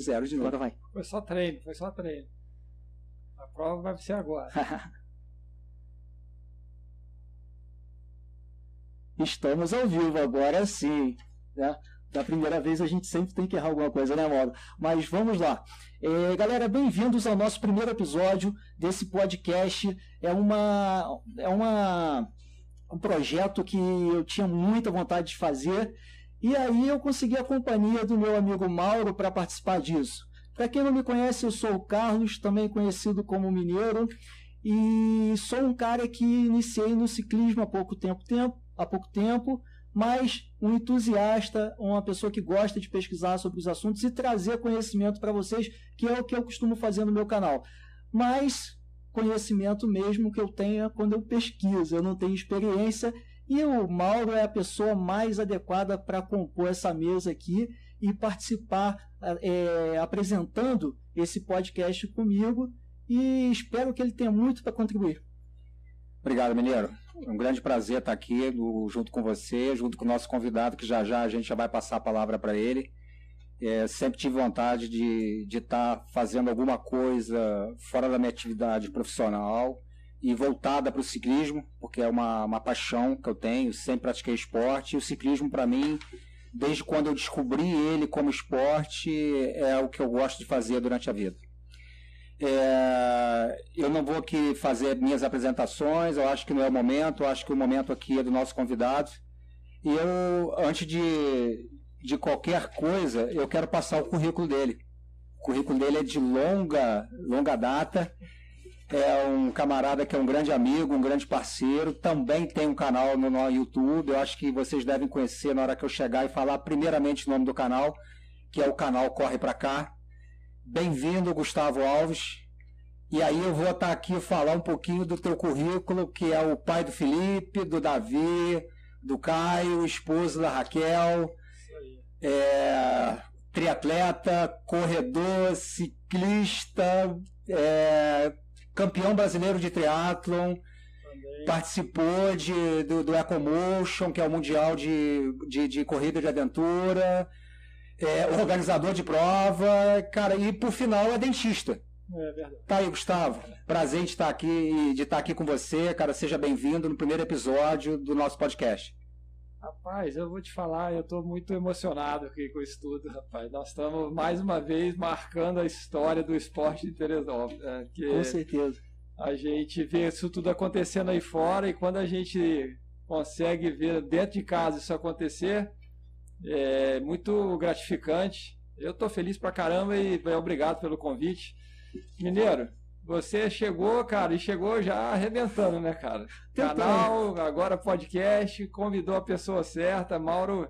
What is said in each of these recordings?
Zero de novo. Agora vai. Foi só treino, foi só treino. A prova vai ser agora. Estamos ao vivo agora sim. Né? Da primeira vez a gente sempre tem que errar alguma coisa, né, Mauro? Mas vamos lá. É, galera, bem-vindos ao nosso primeiro episódio desse podcast. É uma. É uma um projeto que eu tinha muita vontade de fazer. E aí eu consegui a companhia do meu amigo Mauro para participar disso. Para quem não me conhece, eu sou o Carlos, também conhecido como Mineiro, e sou um cara que iniciei no ciclismo há pouco tempo, tempo há pouco tempo, mas um entusiasta, uma pessoa que gosta de pesquisar sobre os assuntos e trazer conhecimento para vocês, que é o que eu costumo fazer no meu canal. Mas conhecimento mesmo que eu tenha quando eu pesquiso, eu não tenho experiência e o Mauro é a pessoa mais adequada para compor essa mesa aqui e participar é, apresentando esse podcast comigo e espero que ele tenha muito para contribuir. Obrigado, Mineiro. É um grande prazer estar aqui junto com você, junto com o nosso convidado, que já já a gente já vai passar a palavra para ele. É, sempre tive vontade de estar tá fazendo alguma coisa fora da minha atividade profissional e voltada para o ciclismo, porque é uma, uma paixão que eu tenho, sempre pratiquei esporte, e o ciclismo para mim, desde quando eu descobri ele como esporte, é o que eu gosto de fazer durante a vida. É, eu não vou aqui fazer minhas apresentações, eu acho que não é o momento, eu acho que o momento aqui é do nosso convidado. E eu, antes de, de qualquer coisa, eu quero passar o currículo dele. O currículo dele é de longa, longa data. É um camarada que é um grande amigo, um grande parceiro. Também tem um canal no, no YouTube. Eu acho que vocês devem conhecer na hora que eu chegar e falar primeiramente o nome do canal, que é o canal Corre Pra Cá. Bem-vindo, Gustavo Alves. E aí eu vou estar aqui falar um pouquinho do teu currículo, que é o pai do Felipe, do Davi, do Caio, esposo da Raquel, é, triatleta, corredor, ciclista, é, campeão brasileiro de triatlon, participou de, do, do Ecomotion, que é o Mundial de, de, de Corrida de Aventura, é, organizador de prova, cara, e por final é dentista. É verdade. Tá aí, Gustavo. Prazer de estar aqui de estar aqui com você, cara. Seja bem-vindo no primeiro episódio do nosso podcast. Rapaz, eu vou te falar, eu estou muito emocionado aqui com isso tudo, rapaz. Nós estamos mais uma vez marcando a história do esporte de Teresópolis. Né? Com certeza. A gente vê isso tudo acontecendo aí fora e quando a gente consegue ver dentro de casa isso acontecer, é muito gratificante. Eu estou feliz pra caramba e obrigado pelo convite. Mineiro, você chegou, cara, e chegou já arrebentando, né, cara? Canal, agora podcast, convidou a pessoa certa, Mauro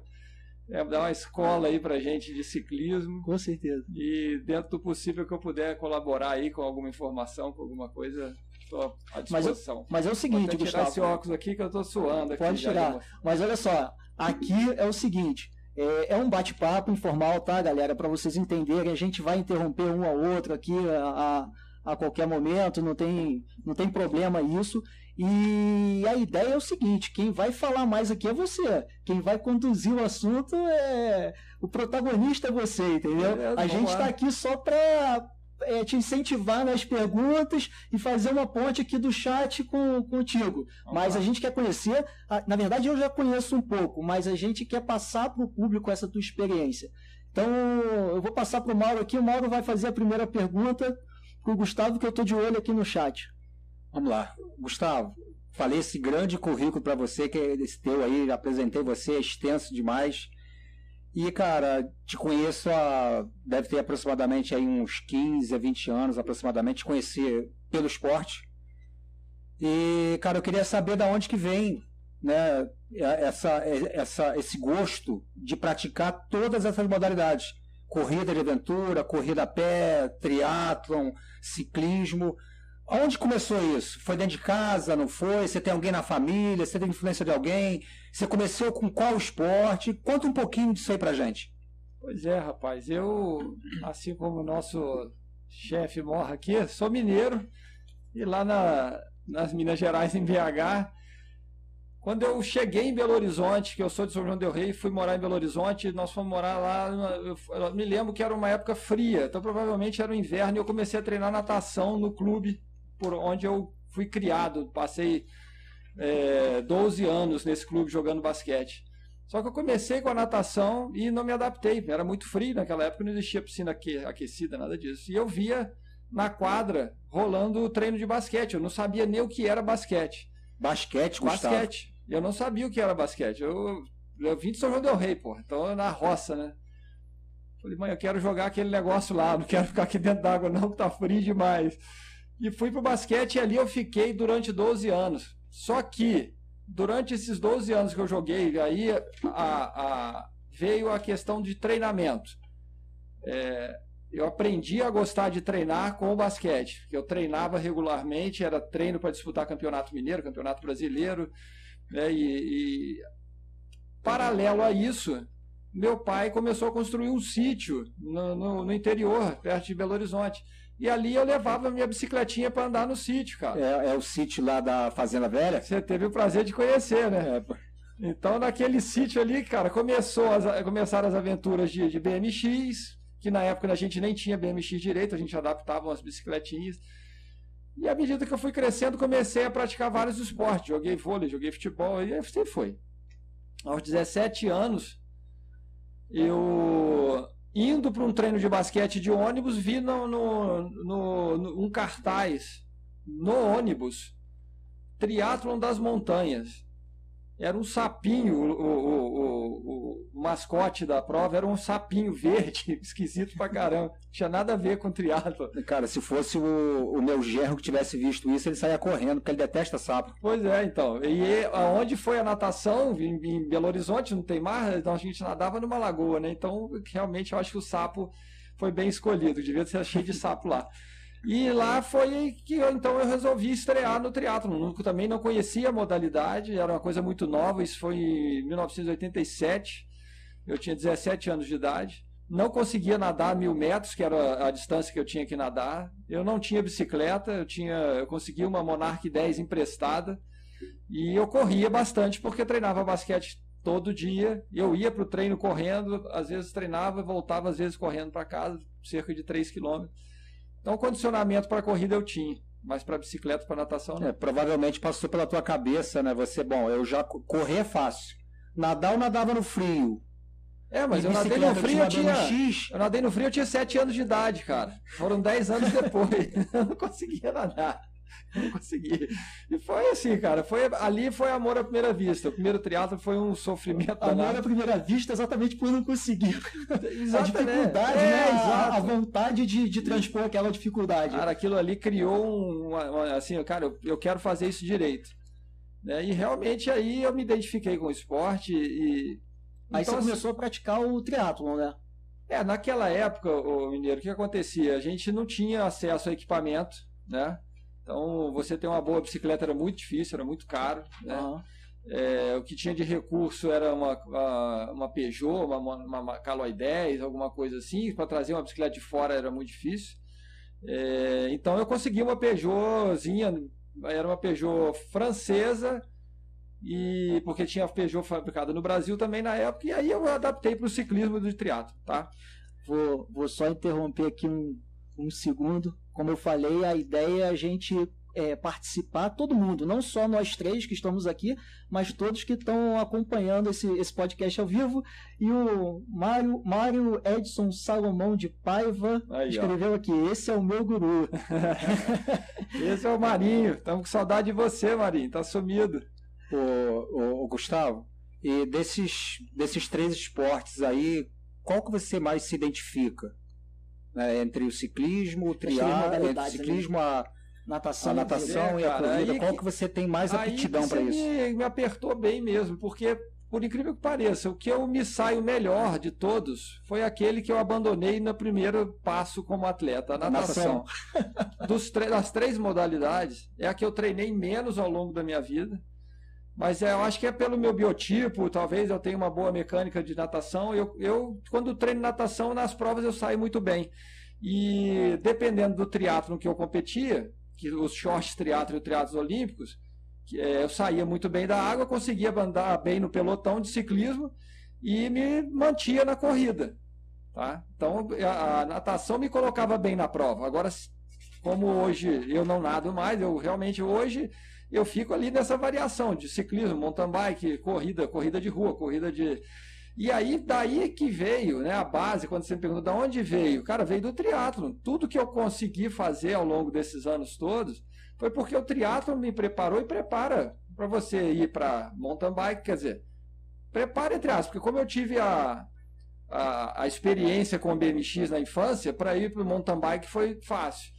é, dá uma escola aí pra gente de ciclismo. Com certeza. E dentro do possível que eu puder colaborar aí com alguma informação, com alguma coisa, estou à disposição. Mas, mas é o seguinte, Vou Gustavo. tirar esse óculos aqui que eu tô suando aqui. Pode tirar. Mas olha só, aqui é o seguinte. É, é um bate-papo informal, tá, galera? Para vocês entenderem, a gente vai interromper um ao outro aqui a, a, a qualquer momento, não tem, não tem problema isso. E a ideia é o seguinte: quem vai falar mais aqui é você. Quem vai conduzir o assunto é. O protagonista é você, entendeu? É, a gente está aqui só para é, te incentivar nas perguntas e fazer uma ponte aqui do chat com, contigo. Mas a gente quer conhecer, na verdade eu já conheço um pouco, mas a gente quer passar para o público essa tua experiência. Então eu vou passar para o Mauro aqui, o Mauro vai fazer a primeira pergunta para o Gustavo, que eu estou de olho aqui no chat. Vamos lá. Gustavo, falei esse grande currículo para você, que é esse teu aí, apresentei você, é extenso demais. E, cara, te conheço há. deve ter aproximadamente aí uns 15 a 20 anos aproximadamente, te conheci pelo esporte. E, cara, eu queria saber da onde que vem né, essa, essa, esse gosto de praticar todas essas modalidades. Corrida de aventura, corrida a pé, triatlon, ciclismo. Onde começou isso? Foi dentro de casa, não foi? Você tem alguém na família? Você tem influência de alguém? Você começou com qual esporte? Conta um pouquinho disso aí pra gente. Pois é, rapaz. Eu, assim como o nosso chefe morra aqui, sou mineiro. E lá na, nas Minas Gerais, em BH, Quando eu cheguei em Belo Horizonte, que eu sou de São João del Rei, fui morar em Belo Horizonte, nós fomos morar lá, eu, me lembro que era uma época fria, então provavelmente era o inverno, e eu comecei a treinar natação no clube por onde eu fui criado, passei é, 12 anos nesse clube jogando basquete. Só que eu comecei com a natação e não me adaptei, era muito frio naquela época, não existia piscina aquecida, nada disso. E eu via na quadra rolando o treino de basquete, eu não sabia nem o que era basquete. Basquete, Gustavo? Basquete. Eu não sabia o que era basquete. Eu, eu vim de São João del Rei, pô. Então na roça, né? Falei, mãe, eu quero jogar aquele negócio lá, não quero ficar aqui dentro d'água, não, que tá frio demais. E fui pro basquete e ali eu fiquei durante 12 anos. Só que, durante esses 12 anos que eu joguei, aí a, a, veio a questão de treinamento. É, eu aprendi a gostar de treinar com o basquete. Eu treinava regularmente, era treino para disputar campeonato mineiro, campeonato brasileiro. Né? E, e, paralelo a isso, meu pai começou a construir um sítio no, no, no, interior, perto de Belo Horizonte. E ali eu levava minha bicicletinha para andar no sítio, cara. É, é, o sítio lá da Fazenda Velha? Você teve o prazer de conhecer, né? É. Então, naquele sítio ali, cara, começou as, começaram as aventuras de, de BMX, que na época a gente nem tinha BMX direito, a gente adaptava umas bicicletinhas. E à medida que eu fui crescendo, comecei a praticar vários esportes. Joguei vôlei, joguei futebol, e sempre foi. Aos 17 anos, eu indo para um treino de basquete de ônibus, vi no, no, no, no um cartaz no ônibus Triatlon das Montanhas. Era um sapinho, o, o, o, o, mascote da prova era um sapinho verde, esquisito pra caramba. Não tinha nada a ver com triatlo. Cara, se fosse o, meu gerro que tivesse visto isso, ele saía correndo, porque ele detesta sapo. Pois é, então. E aonde foi a natação, em, em Belo Horizonte, não tem mar, então a gente nadava numa lagoa, né? Então, realmente, eu acho que o sapo foi bem escolhido, devia ser cheio de sapo lá. E lá foi que eu, então eu resolvi estrear no triatlo. Também não conhecia a modalidade, era uma coisa muito nova. Isso foi em 1987. Eu tinha 17 anos de idade. Não conseguia nadar mil metros, que era a distância que eu tinha que nadar. Eu não tinha bicicleta, eu tinha, eu consegui uma Monarch 10 emprestada. E eu corria bastante porque treinava basquete todo dia. Eu ia para o treino correndo, às vezes treinava, voltava às vezes correndo para casa, cerca de 3 quilômetros. Então, condicionamento para corrida eu tinha, mas para bicicleta, para natação não. É, provavelmente passou pela tua cabeça, né? Você, bom, eu já correr é fácil. Nadar eu nadava no frio. É, mas eu nadei no frio, eu tinha. Eu nadei no frio, eu tinha 7 anos de idade, cara. Foram 10 anos depois. eu não conseguia nadar. Não consegui. E foi assim, cara. Foi, ali foi amor à primeira vista. O primeiro triatlo foi um sofrimento. Amor à primeira vista, exatamente por não conseguir. a dificuldade, é, né? A, a, vontade de, de transpor aquela dificuldade. Cara, aquilo ali criou um. Uma, assim, cara, eu, eu quero fazer isso direito. Né? E realmente aí eu me identifiquei com o esporte e. Aí então, você começou a praticar o triatlon, né? É, naquela época, o Mineiro, o que acontecia? A gente não tinha acesso a equipamento, né? Então, você ter uma boa bicicleta era muito difícil, era muito caro. Né? Uhum. É, o que tinha de recurso era uma, uma, uma Peugeot, uma, uma, uma Caloi 10, alguma coisa assim. Para trazer uma bicicleta de fora era muito difícil. É, então, eu consegui uma Peugeotzinha, era uma Peugeot francesa, e porque tinha Peugeot fabricada no Brasil também na época, e aí eu adaptei para o ciclismo do triatlo, tá? Vou, vou só interromper aqui um, um segundo. Como eu falei, a ideia é a gente é, participar, todo mundo, não só nós três que estamos aqui, mas todos que estão acompanhando esse, esse podcast ao vivo. E o Mário, Mário Edson Salomão de Paiva Aí, escreveu ó. aqui: Esse é o meu guru. esse é o Marinho. Estamos com saudade de você, Marinho. Tá sumido. O, o, o Gustavo, e desses, desses três esportes aí, qual que você mais se identifica? Né, entre o ciclismo, o triatlo, entre o ciclismo, a natação, a natação é, e a corrida. Qual que você tem mais aptidão para isso? Me, me apertou bem mesmo, porque por incrível que pareça, o que eu me saio melhor de todos foi aquele que eu abandonei no primeiro passo como atleta, a natação. natação. Das três modalidades, é a que eu treinei menos ao longo da minha vida. Mas é, eu acho que é pelo meu biotipo, talvez eu tenha uma boa mecânica de natação. Eu, eu quando treino natação, nas provas eu saio muito bem. E dependendo do triatlo que eu competia, que os shorts triatlo e os triatlos olímpicos, é, eu saía muito bem da água, conseguia andar bem no pelotão de ciclismo e me mantia na corrida. Tá? Então a, a natação me colocava bem na prova. Agora, como hoje eu não nado mais, eu realmente hoje eu fico ali nessa variação de ciclismo, mountain bike, corrida, corrida de rua, corrida de. E aí, daí que veio, né, a base, quando você me pergunta de onde veio, cara, veio do triatlo. Tudo que eu consegui fazer ao longo desses anos todos foi porque o triatlo me preparou e prepara para você ir para mountain bike, quer dizer, prepara entre aspas, porque como eu tive a, a, a experiência com o BMX na infância, para ir para o mountain bike foi fácil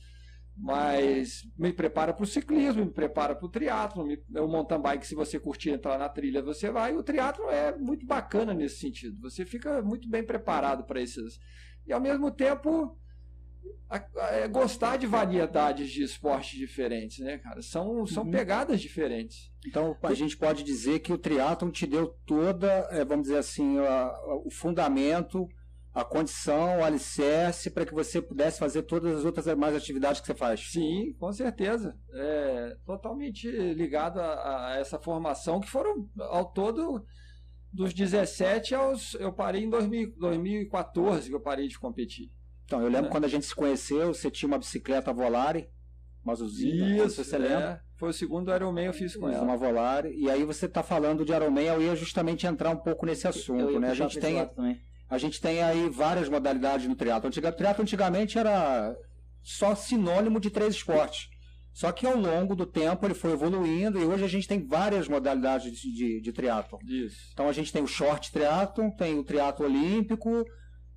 mas me prepara para o ciclismo, me prepara para o triatlo, o mountain bike, se você curtir entrar na trilha, você vai. O triatlo é muito bacana nesse sentido. Você fica muito bem preparado para esses. E ao mesmo tempo é gostar de variedades de esportes diferentes, né, cara? São, são uhum. pegadas diferentes. Então a gente pode dizer que o triatlon te deu toda, é, vamos dizer assim, o fundamento a condição, o alicerce para que você pudesse fazer todas as outras mais atividades que você faz. Sim, com certeza. É totalmente ligado a, a essa formação que foram ao todo dos 17 aos eu parei em 2000, 2014 que eu parei de competir. Então, eu lembro é. quando a gente se conheceu, você tinha uma bicicleta Volare, uma azulzinha, Isso, você é. lembra? Foi o segundo Ironman eu fiz com ela. Uma Volare. E aí você está falando de Ironman, eu ia justamente entrar um pouco nesse assunto, né? A gente tem também a gente tem aí várias modalidades no triatlo. O triatlo antigamente era só sinônimo de três esportes. Só que ao longo do tempo ele foi evoluindo e hoje a gente tem várias modalidades de, de, de triatlo. Isso. Então a gente tem o short triatlo, tem o triatlo olímpico,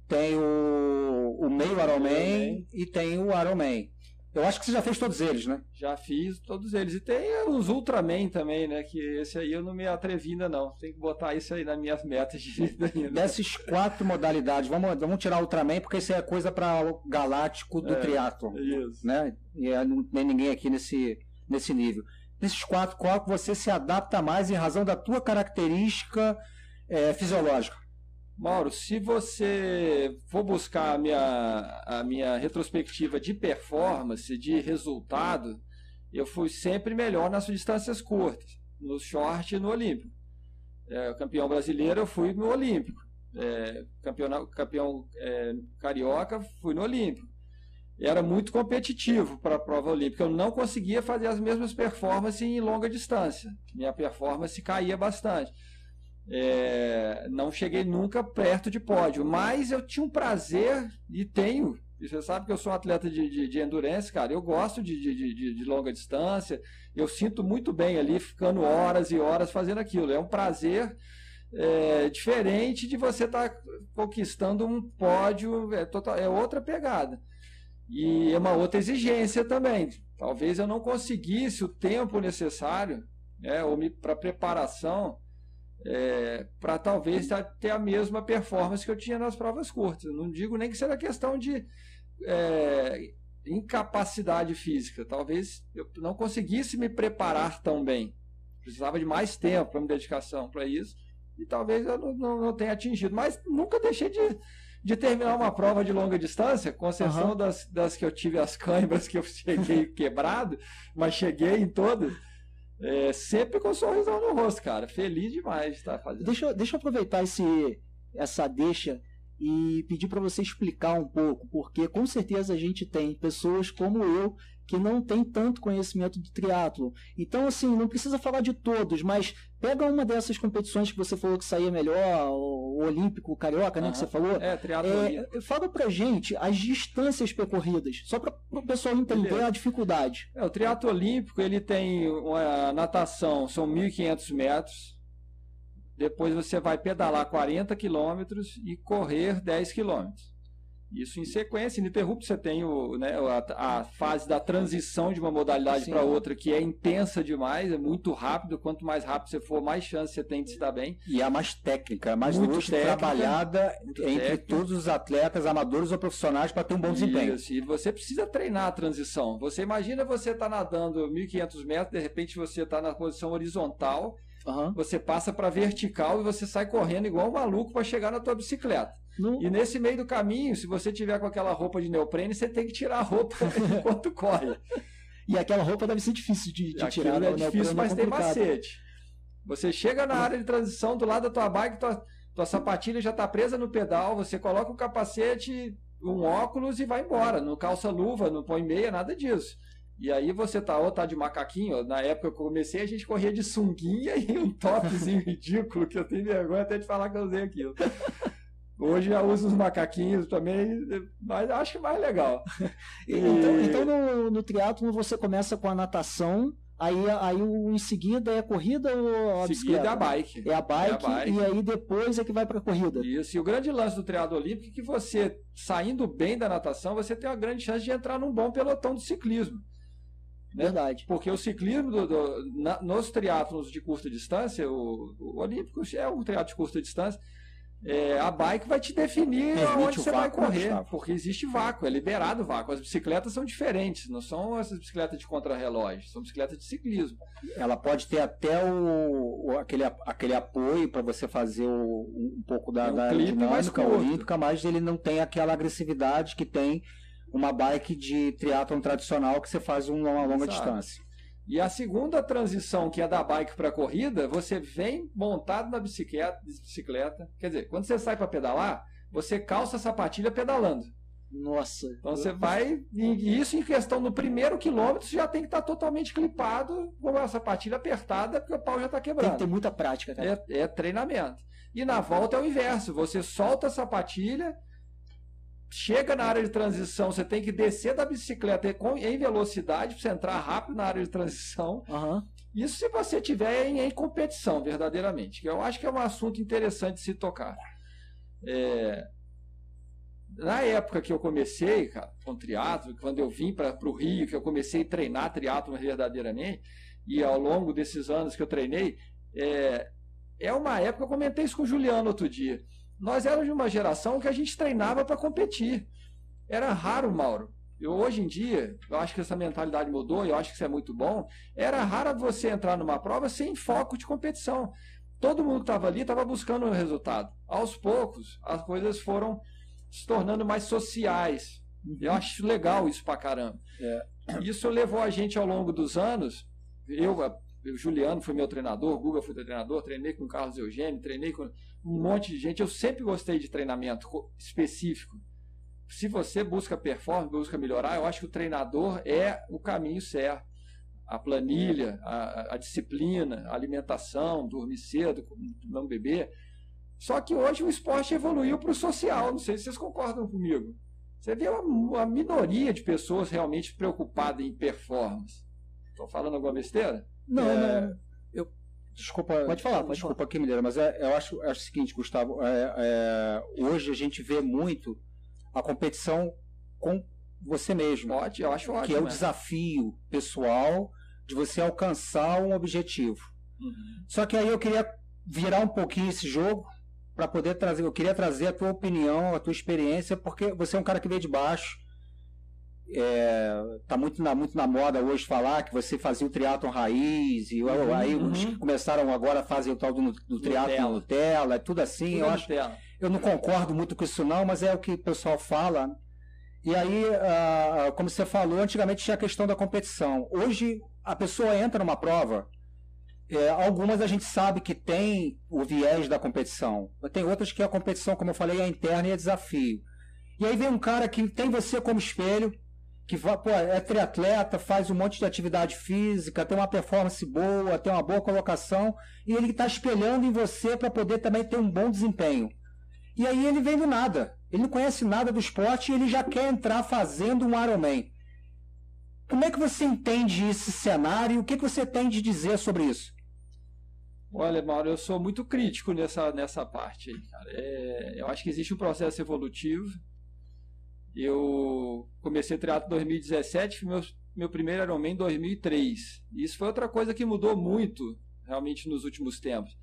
tem o, o meio Ironman e tem o Ironman. Eu acho que você já fez todos eles, né? Já fiz todos eles. E tem os Ultraman também, né? Que esse aí eu não me atrevi ainda, não. Tem que botar isso aí nas minhas metas de vida ainda. Dessas quatro modalidades, vamos, vamos tirar o Ultraman, porque isso é coisa para o galáctico do é, triatlo. Isso. Né? E é, não tem ninguém aqui nesse, nesse nível. Desses quatro, qual você se adapta mais em razão da tua característica é, fisiológica? Mauro, se você for buscar a minha, a minha retrospectiva de performance, de resultado, eu fui sempre melhor nas distâncias curtas, no short e no olímpico. É, campeão brasileiro, eu fui no olímpico. É, campeão campeão é, carioca, fui no olímpico. Era muito competitivo para a prova olímpica. Eu não conseguia fazer as mesmas performances em longa distância. Minha performance caía bastante. É, não cheguei nunca perto de pódio, mas eu tinha um prazer e tenho. E você sabe que eu sou um atleta de, de, de endurance, cara. Eu gosto de, de, de, longa distância. Eu sinto muito bem ali, ficando horas e horas fazendo aquilo. É um prazer é, diferente de você estar tá conquistando um pódio. É, total, é outra pegada. E é uma outra exigência também. Talvez eu não conseguisse o tempo necessário né, para preparação é, para talvez ter a mesma performance que eu tinha nas provas curtas. Não digo nem que seja questão de é, incapacidade física. Talvez eu não conseguisse me preparar tão bem. Precisava de mais tempo para me dedicação para isso. E talvez eu não, não, não, tenha atingido. Mas nunca deixei de, de terminar uma prova de longa distância, com exceção uhum. das, das que eu tive as câimbras que eu cheguei quebrado, mas cheguei em todas. É, sempre com um sorrisão no rosto, cara. Feliz demais de estar fazendo. Deixa, deixa eu aproveitar esse, essa deixa e pedir para você explicar um pouco, porque com certeza a gente tem pessoas como eu que não tem tanto conhecimento de triatlo. Então, assim, não precisa falar de todos, mas pega uma dessas competições que você falou que saía melhor, o, Olímpico, o Carioca, né, que você falou. É, triatlo. É, fala pra gente as distâncias percorridas, só para o pessoal entender Beleza. a dificuldade. É, o triatlo olímpico, ele tem uma natação, são 1.500 metros, depois você vai pedalar 40 quilômetros e correr 10 quilômetros. Isso em sequência, ininterrupto, você tem o, né, a, a, fase da transição de uma modalidade para outra, que é intensa demais, é muito rápido. Quanto mais rápido você for, mais chance você tem de se dar bem. E é a mais técnica, mais muito técnica, trabalhada muito entre técnica. todos os atletas, amadores ou profissionais, para ter um bom desempenho. Isso, e você precisa treinar a transição. Você imagina você estar tá nadando 1.500 metros, de repente você está na posição horizontal, uhum. você passa para vertical e você sai correndo igual um maluco para chegar na tua bicicleta. Não. E nesse meio do caminho, se você tiver com aquela roupa de neoprene, você tem que tirar a roupa enquanto corre. E aquela roupa deve ser difícil de, de tirar. É difícil, mas tem macete. Você chega na área de transição do lado da tua bike, tua, tua sapatilha já está presa no pedal, você coloca um capacete, um óculos e vai embora. Não calça luva, não põe meia, nada disso. E aí você tá ou tá de macaquinho, na época que eu comecei a gente corria de sunguinha e um topzinho ridículo, que eu tenho vergonha até de falar que eu usei aquilo. Hoje já uso os macaquinhos também, mas acho mais legal. E... Então, então no, no triatlo você começa com a natação, aí, aí em seguida é a corrida ou a seguida é a bike. É a bike, é a bike. e aí depois é que vai para a corrida. Isso, e o grande lance do triatlo olímpico é que você, saindo bem da natação, você tem uma grande chance de entrar num bom pelotão de ciclismo. Né? Verdade. Porque o ciclismo do, do, na, nos triatlos de curta distância, o, o Olímpico é um triatlo de curta distância, é, a bike vai te definir onde você vai correr, porque existe vácuo, é liberado vácuo. As bicicletas são diferentes, não são essas bicicletas de contrarrelógio, são bicicletas de ciclismo. Ela pode ter até o, o aquele, aquele apoio para você fazer o, um pouco da, um da aerodinâmica olímpica, mas ele não tem aquela agressividade que tem uma bike de triatlon tradicional que você faz uma longa Exato. distância. E a segunda transição, que é da bike para corrida, você vem montado na bicicleta, bicicleta. Quer dizer, quando você sai para pedalar, você calça a sapatilha pedalando. Nossa. Então você vai. E isso em questão no primeiro quilômetro, você já tem que estar tá totalmente clipado com a sapatilha apertada, porque o pau já está quebrando. Tem que ter muita prática, cara. É, é treinamento. E na volta é o inverso. Você solta a sapatilha, chega na área de transição, você tem que descer da bicicleta em velocidade para você entrar rápido na área de transição. Uhum. Isso se você tiver em, em, competição, verdadeiramente. Eu acho que é um assunto interessante de se tocar. É... Na época que eu comecei, cara, com triatlo, quando eu vim para o Rio, que eu comecei a treinar triatlo verdadeiramente, e ao longo desses anos que eu treinei, é, é uma época, eu comentei isso com o Juliano outro dia nós éramos de uma geração que a gente treinava para competir. Era raro, Mauro. Eu, hoje em dia, eu acho que essa mentalidade mudou, e eu acho que isso é muito bom. Era raro você entrar numa prova sem foco de competição. Todo mundo estava ali estava buscando um resultado. Aos poucos, as coisas foram se tornando mais sociais. Eu acho legal isso pra caramba. É. Isso levou a gente ao longo dos anos. Eu, o Juliano foi meu treinador, o Guga foi meu treinador, treinei com o Carlos Eugênio, treinei com um monte de gente. Eu sempre gostei de treinamento específico. Se você busca performance, busca melhorar, eu acho que o treinador é o caminho certo. A planilha, a, a disciplina, a alimentação, dormir cedo, não beber. Só que hoje o esporte evoluiu para o social. Não sei se vocês concordam comigo. Você vê uma, uma minoria de pessoas realmente preocupadas em performance. Estou falando alguma besteira? Não, é, não. Desculpa. Pode falar, pode desculpa falar. aqui, Mineira, mas é, eu acho, acho o seguinte, Gustavo. É, é, hoje a gente vê muito a competição com você mesmo. Pode, eu acho ótimo. Que é o né? desafio pessoal de você alcançar um objetivo. Uhum. Só que aí eu queria virar um pouquinho esse jogo para poder trazer. Eu queria trazer a tua opinião, a tua experiência, porque você é um cara que veio de baixo é, tá muito na, muito na moda hoje falar que você fazia o triatlon raiz e uhum, aí uhum. os que começaram agora fazem o tal do, do triatlon Nutella, é tudo assim. Tudo eu, acho, eu não concordo muito com isso não, mas é o que o pessoal fala. E aí, uh, como você falou, antigamente tinha a questão da competição. Hoje a pessoa entra numa prova, é, algumas a gente sabe que tem o viés da competição, mas tem outras que a competição, como eu falei, é interna e é desafio. E aí vem um cara que tem você como espelho, que pô, é triatleta, faz um monte de atividade física, tem uma performance boa, tem uma boa colocação, e ele está espelhando em você para poder também ter um bom desempenho. E aí ele vem do nada. Ele não conhece nada do esporte e ele já quer entrar fazendo um Ironman. Como é que você entende esse cenário? O que, que você tem de dizer sobre isso? Olha, Mauro, eu sou muito crítico nessa, nessa parte cara. É, eu acho que existe um processo evolutivo eu comecei triatlo em 2017, meu, meu primeiro Ironman em 2003. Isso foi outra coisa que mudou muito, realmente, nos últimos tempos.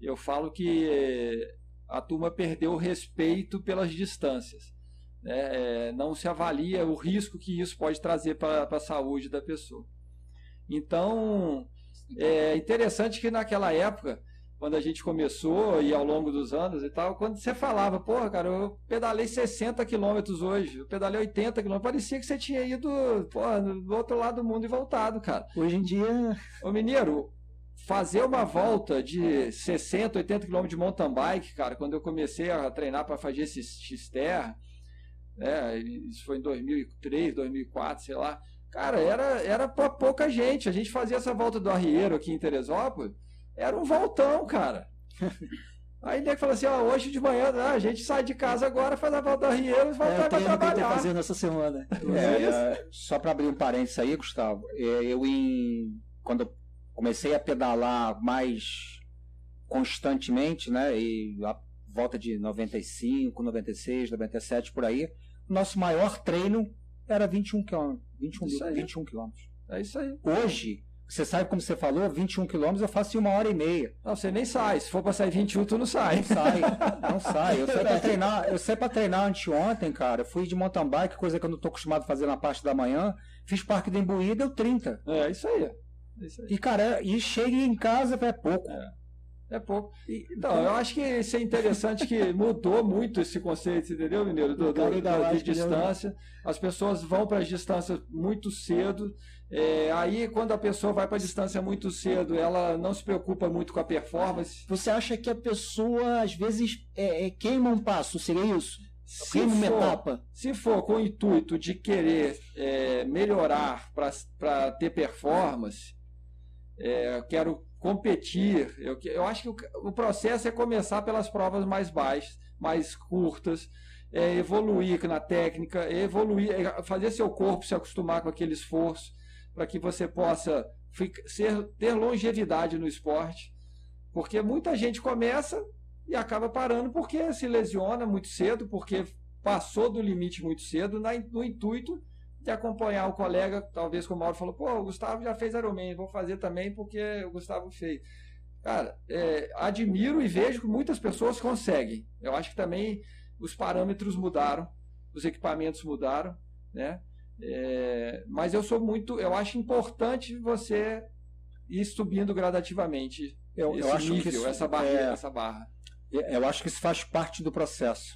Eu falo que eh, a turma perdeu o respeito pelas distâncias. Né? É, não se avalia o risco que isso pode trazer para a saúde da pessoa. Então, é interessante que naquela época quando a gente começou e ao longo dos anos e tal, quando você falava, porra, cara, eu pedalei 60 quilômetros hoje, eu pedalei 80 quilômetros, parecia que você tinha ido, porra, do outro lado do mundo e voltado, cara. Hoje em dia. Ô, Mineiro, fazer uma volta de 60, 80 quilômetros de mountain bike, cara, quando eu comecei a treinar para fazer esse X-Terra, né, isso foi em 2003, 2004, sei lá, cara, era, era para pouca gente. A gente fazia essa volta do Arrieiro aqui em Teresópolis era um voltão, cara. Aí ele falou assim, ó, hoje de manhã ah, a gente sai de casa agora, faz a volta da Rieiros e volta é, para trabalhar. Que eu tô fazendo essa semana. É, é, só para abrir um parênteses aí, Gustavo, é, eu em quando eu comecei a pedalar mais constantemente, né, e a volta de 95, 96, 97 por aí, o nosso maior treino era 21 km, 21, 21 quilômetros. É isso aí. Hoje você sabe como você falou, 21 quilômetros eu faço em uma hora e meia. Não, você nem sai. Se for para sair 21, tu não sai. Não sai, não sai. Eu saí para treinar, eu saí para treinar anteontem, cara. Eu fui de mountain bike, coisa que eu não tô acostumado a fazer na parte da manhã. Fiz parque do Embuí, deu 30. É, isso aí. É isso aí. E, cara, e cheguei em casa, é pouco. É. É pouco. Então, eu acho que isso é interessante que mudou muito esse conceito, entendeu, Mineiro? Do, do, do, de distância. As pessoas vão para as distâncias muito cedo. É, aí, quando a pessoa vai para a distância muito cedo, ela não se preocupa muito com a performance. Você acha que a pessoa, às vezes, é, é, queima um passo? Seria isso? Se queima uma etapa? Se for com o intuito de querer é, melhorar para ter performance, é, quero competir. Eu, eu acho que o, o, processo é começar pelas provas mais baixas, mais curtas, é, evoluir na técnica, evoluir, fazer seu corpo se acostumar com aquele esforço para que você possa ser, ter longevidade no esporte. Porque muita gente começa e acaba parando porque se lesiona muito cedo, porque passou do limite muito cedo no intuito de acompanhar o colega, talvez como o Mauro falou, pô, o Gustavo já fez Ironman, vou fazer também porque o Gustavo fez. Cara, é, admiro e vejo que muitas pessoas conseguem. Eu acho que também os parâmetros mudaram, os equipamentos mudaram, né? É, mas eu sou muito, eu acho importante você ir subindo gradativamente eu, esse eu acho nível, que isso, essa barreira, é, essa barra. Eu acho que isso faz parte do processo.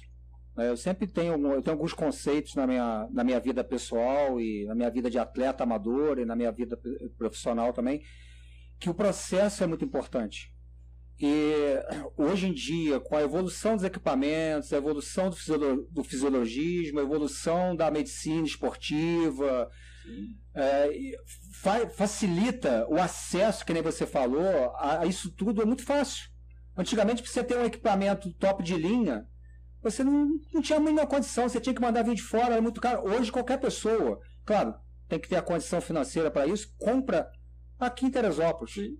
Né? Eu sempre tenho, eu tenho alguns conceitos na minha, na minha vida pessoal e na minha vida de atleta amador e na minha vida profissional também, que o processo é muito importante. E hoje em dia, com a evolução dos equipamentos, a evolução do, fisiolo do fisiologismo, a evolução da medicina esportiva, é, fa facilita o acesso, que nem você falou, a, a, isso tudo é muito fácil. Antigamente, para você ter um equipamento top de linha, você não, não tinha a mínima condição, você tinha que mandar vir de fora, era muito caro. Hoje, qualquer pessoa, claro, tem que ter a condição financeira para isso, compra aqui em Teresópolis. Sim.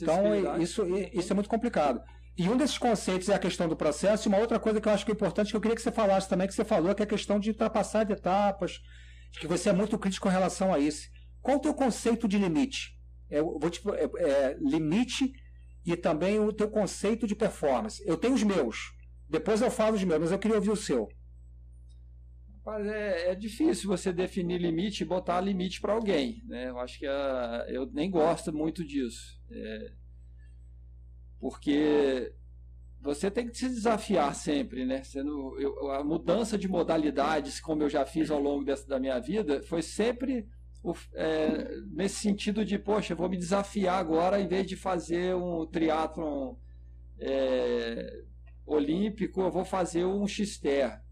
Então, isso, isso é muito complicado. E um desses conceitos é a questão do processo, e uma outra coisa que eu acho que é importante, que eu queria que você falasse também, que você falou, que é a questão de ultrapassar de etapas, que você é muito crítico com relação a isso. Qual o teu conceito de limite? É, vou te, é, é, limite e também o teu conceito de performance. Eu tenho os meus, depois eu falo os meus, mas eu queria ouvir o seu. Mas é, é, difícil você definir limite e botar limite para alguém. Né? Eu acho que a, eu nem gosto muito disso. É, porque você tem que se desafiar sempre, né? Eu, a mudança de modalidades, como eu já fiz ao longo dessa, da minha vida, foi sempre o, é, nesse sentido de, poxa, eu vou me desafiar agora, em vez de fazer um triatlon é, olímpico, eu vou fazer um X-Terra.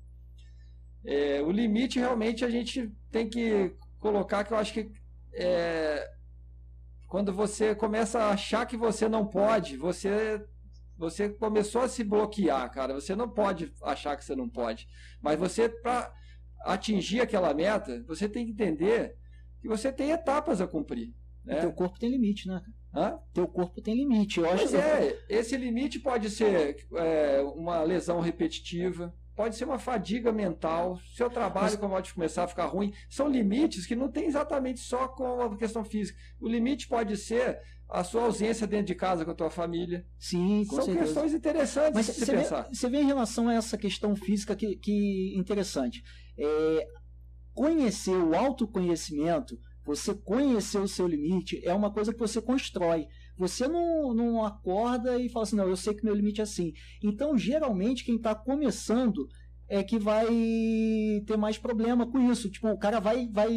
É, o limite realmente a gente tem que colocar que eu acho que é, quando você começa a achar que você não pode, você você começou a se bloquear, cara. Você não pode achar que você não pode. Mas você, para atingir aquela meta, você tem que entender que você tem etapas a cumprir. Né? O teu corpo tem limite, né? Hã? Teu corpo tem limite. Eu pois acho é, esse limite pode ser é, uma lesão repetitiva, pode ser uma fadiga mental, seu trabalho Mas... pode começar a ficar ruim. São limites que não tem exatamente só com a questão física. O limite pode ser a sua ausência dentro de casa com a tua família. Sim, com São certeza. questões interessantes Mas você pensar. Vê, você vê em relação a essa questão física que, que interessante. É, conhecer o autoconhecimento, você conhecer o seu limite, é uma coisa que você constrói. Você não, não acorda e fala assim, não, eu sei que meu limite é assim. Então, geralmente, quem está começando é que vai ter mais problema com isso. Tipo, o cara vai, vai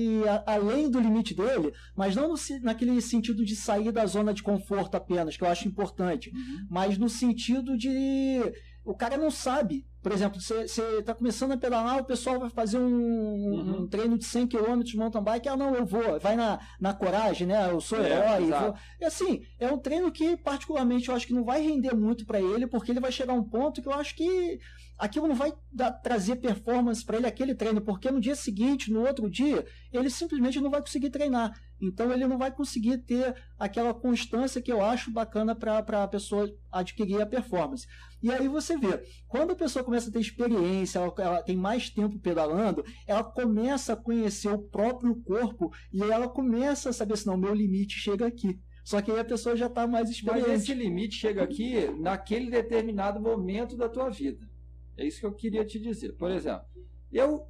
além do limite dele, mas não no, naquele sentido de sair da zona de conforto apenas, que eu acho importante, uhum. mas no sentido de o cara não sabe. Por exemplo, você está começando a pedalar, o pessoal vai fazer um, uhum. um treino de 100 km de mountain bike. Ah, não, eu vou. Vai na, na coragem, né? Eu sou é, herói. Vou. E assim, é um treino que, particularmente, eu acho que não vai render muito para ele, porque ele vai chegar a um ponto que eu acho que aquilo não vai dar, trazer performance para ele aquele treino, porque no dia seguinte, no outro dia, ele simplesmente não vai conseguir treinar. Então ele não vai conseguir ter aquela constância que eu acho bacana para a pessoa adquirir a performance. E aí você vê, quando a pessoa começa a ter experiência, ela, ela, tem mais tempo pedalando, ela começa a conhecer o próprio corpo e ela começa a saber se não, meu limite chega aqui. Só que aí a pessoa já está mais experiente. Mas esse limite chega aqui naquele determinado momento da tua vida. É isso que eu queria te dizer. Por exemplo, eu,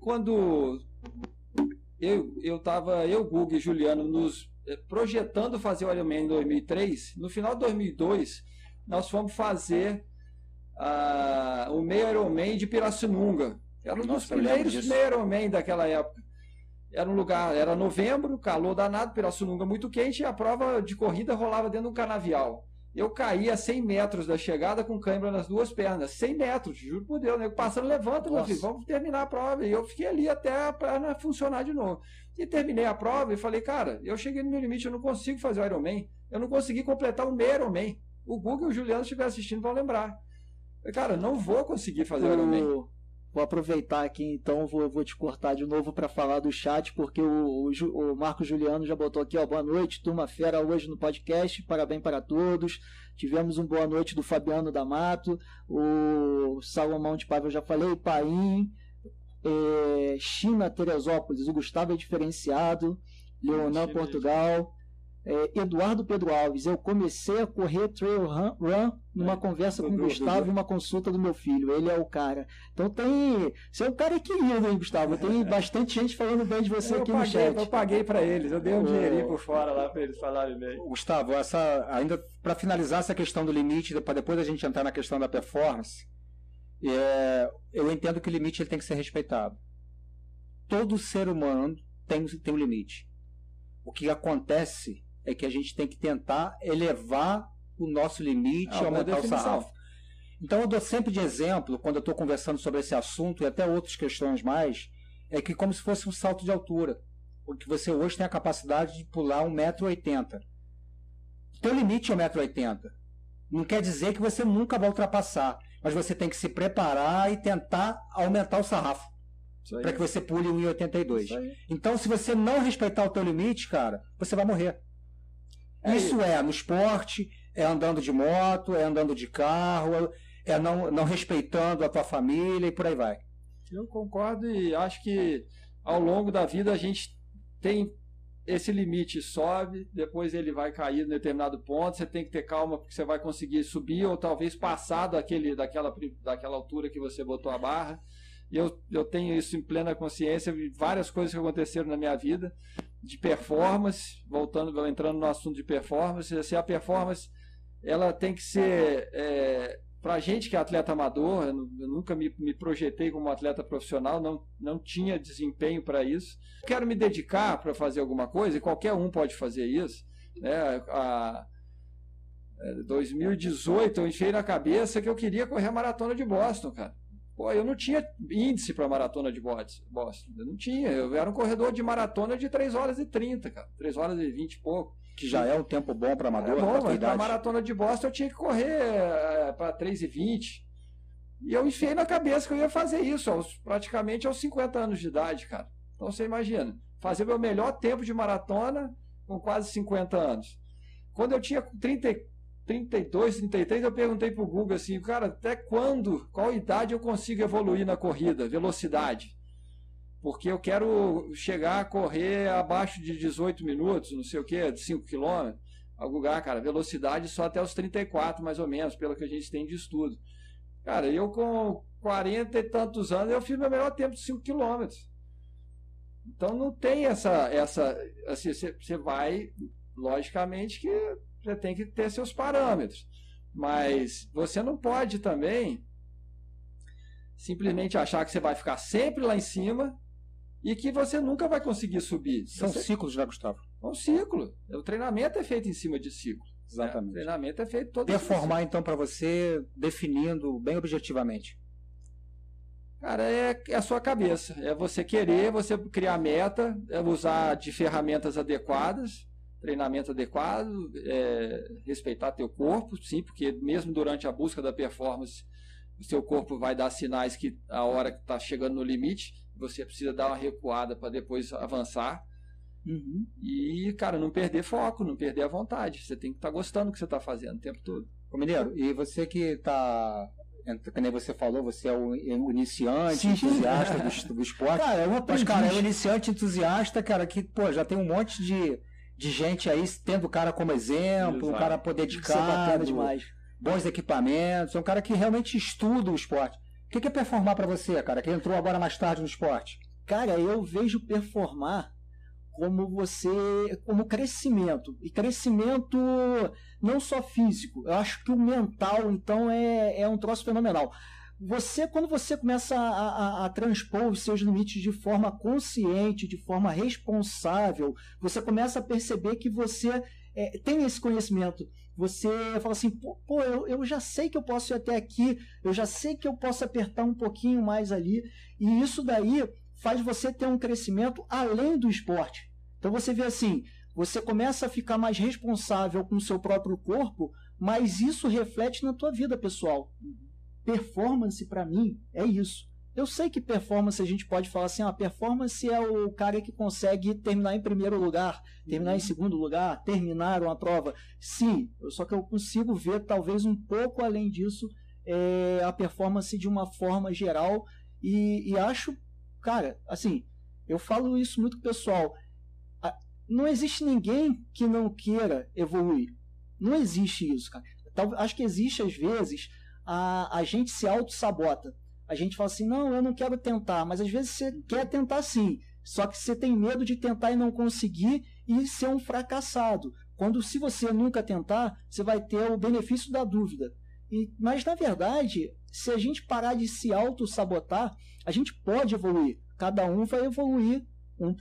quando eu eu estava, eu, Google e Juliano, nos eh, projetando fazer o Ironman em 2003, no final de 2002, nós fomos fazer uh, o meio Ironman de Pirassununga. Era um dos primeiros meio Ironman daquela época. Era um lugar, era novembro, calor danado, Pirassununga muito quente, e a prova de corrida rolava dentro de um canavial. Eu caí a 100 metros da chegada com câimbra nas duas pernas. 100 metros, juro por Deus. Né? Passando, levanta, meu filho, vamos terminar a prova. E eu fiquei ali até a perna funcionar de novo. E terminei a prova e falei, cara, eu cheguei no meu limite, eu não consigo fazer o Ironman. Eu não consegui completar o meio Ironman. O Google e o Juliano, estiver assistindo, vão lembrar. Cara, não vou conseguir fazer o Ironman. Vou aproveitar aqui, então, vou, vou te cortar de novo para falar do chat, porque o, o, o Marco Juliano já botou aqui, ó, boa noite, turma fera hoje no podcast, parabéns para todos. Tivemos um boa noite do Fabiano D'Amato, o Salomão de Paiva, eu já falei, Paim, é, China, Teresópolis, o Gustavo é diferenciado, Leonan, Portugal, é, Eduardo Pedro Alves, eu comecei a correr trail run, run numa é, conversa com o Gustavo e uma consulta do meu filho. Ele é o cara. Então tem. Você é um cara querido, hein, Gustavo? Tem bastante gente falando bem de você eu aqui paguei, no chat. Eu paguei para eles, eu dei um dinheirinho por fora lá para eles falarem bem. Gustavo, essa, ainda para finalizar essa questão do limite, para depois a gente entrar na questão da performance, é, eu entendo que o limite ele tem que ser respeitado. Todo ser humano tem, tem um limite. O que acontece é que a gente tem que tentar elevar o nosso limite e aumentar o sarrafo. Então eu dou sempre de exemplo, quando eu estou conversando sobre esse assunto e até outras questões mais, é que como se fosse um salto de altura. Porque você hoje tem a capacidade de pular 1,80m. O teu limite é 1,80m. Não quer dizer que você nunca vai ultrapassar, mas você tem que se preparar e tentar aumentar o sarrafo. Para que você pule 1,82. Então, se você não respeitar o teu limite, cara, você vai morrer. É isso é no esporte, é andando de moto, é andando de carro, é não, não respeitando a tua família e por aí vai. Eu concordo e acho que ao longo da vida a gente tem esse limite sobe, depois ele vai cair em determinado ponto, você tem que ter calma porque você vai conseguir subir ou talvez passar daquele, daquela, daquela altura que você botou a barra. E eu, eu tenho isso em plena consciência, várias coisas que aconteceram na minha vida de performance, voltando, entrando no assunto de performance, assim, a performance ela tem que ser é, para a gente que é atleta amador, eu, nunca me, me, projetei como atleta profissional, não, não tinha desempenho para isso. Quero me dedicar para fazer alguma coisa, e qualquer um pode fazer isso. Né? A, a 2018 eu enchei na cabeça que eu queria correr a maratona de Boston, cara. Pô, eu não tinha índice para maratona de Boston. Eu não tinha. Eu era um corredor de maratona de 3 horas e 30, cara. 3 horas e 20 e pouco. Que já é um tempo bom para amador, é bom, mas para maratona de Boston eu tinha que correr é, para 3 e 20. E eu enfiei na cabeça que eu ia fazer isso, aos, praticamente aos 50 anos de idade, cara. Então você imagina, fazer meu melhor tempo de maratona com quase 50 anos. Quando eu tinha 30, 32, 33, eu perguntei para o Google assim, cara, até quando, qual idade eu consigo evoluir na corrida, velocidade? Porque eu quero chegar a correr abaixo de 18 minutos, não sei o que, de 5 km. O Google, cara, velocidade só até os 34, mais ou menos, pelo que a gente tem de estudo. Cara, eu com 40 e tantos anos, eu fiz meu melhor tempo de 5 km. Então não tem essa. essa assim, você vai, logicamente, que você tem que ter seus parâmetros. Mas você não pode também simplesmente achar que você vai ficar sempre lá em cima e que você nunca vai conseguir subir. São você... ciclos, né, Gustavo? É um ciclo. O treinamento é feito em cima de ciclo. Exatamente. Né? O treinamento é feito todo Performar, então, para você, definindo bem objetivamente. Cara, é, é a sua cabeça. É você querer, você criar meta, é usar de ferramentas adequadas, treinamento adequado, é, respeitar teu corpo, sim, porque mesmo durante a busca da performance, o seu corpo vai dar sinais que a hora que está chegando no limite, você precisa dar uma recuada para depois avançar. Uhum. E, cara, não perder foco, não perder a vontade. Você tem que estar tá gostando do que você está fazendo o tempo todo. Ô, Mineiro, e você que está como você falou, você é o iniciante, Sim. entusiasta do, do esporte. Cara, é uma Mas, cara, é um iniciante entusiasta, cara, que, pô, já tem um monte de, de gente aí tendo o cara como exemplo, Exato. um cara pô, dedicado, é demais. bons equipamentos, é um cara que realmente estuda o esporte. O que é performar para você, cara, que entrou agora mais tarde no esporte? Cara, eu vejo performar como você como crescimento e crescimento não só físico eu acho que o mental então é, é um troço fenomenal você quando você começa a, a, a, transpor os seus limites de forma consciente de forma responsável você começa a perceber que você é, tem esse conhecimento você fala assim pô, pô eu, eu já sei que eu posso ir até aqui eu já sei que eu posso apertar um pouquinho mais ali e isso daí faz você ter um crescimento além do esporte. Então você vê assim, você começa a ficar mais responsável com o seu próprio corpo, mas isso reflete na tua vida pessoal. Performance para mim é isso. Eu sei que performance a gente pode falar assim, ah, performance é o cara que consegue terminar em primeiro lugar, terminar uhum. em segundo lugar, terminar uma prova. Sim, só que eu consigo ver talvez um pouco além disso é, a performance de uma forma geral e, e acho Cara, assim, eu falo isso muito pessoal. Não existe ninguém que não queira evoluir. Não existe isso, cara. Acho que existe, às vezes, a, a gente se auto-sabota. A gente fala assim, não, eu não quero tentar, mas às vezes você quer tentar sim. Só que você tem medo de tentar e não conseguir e ser um fracassado. Quando, se você nunca tentar, você vai ter o benefício da dúvida. E, mas, na verdade, se a gente parar de se auto-sabotar, a gente pode evoluir. Cada um vai evoluir,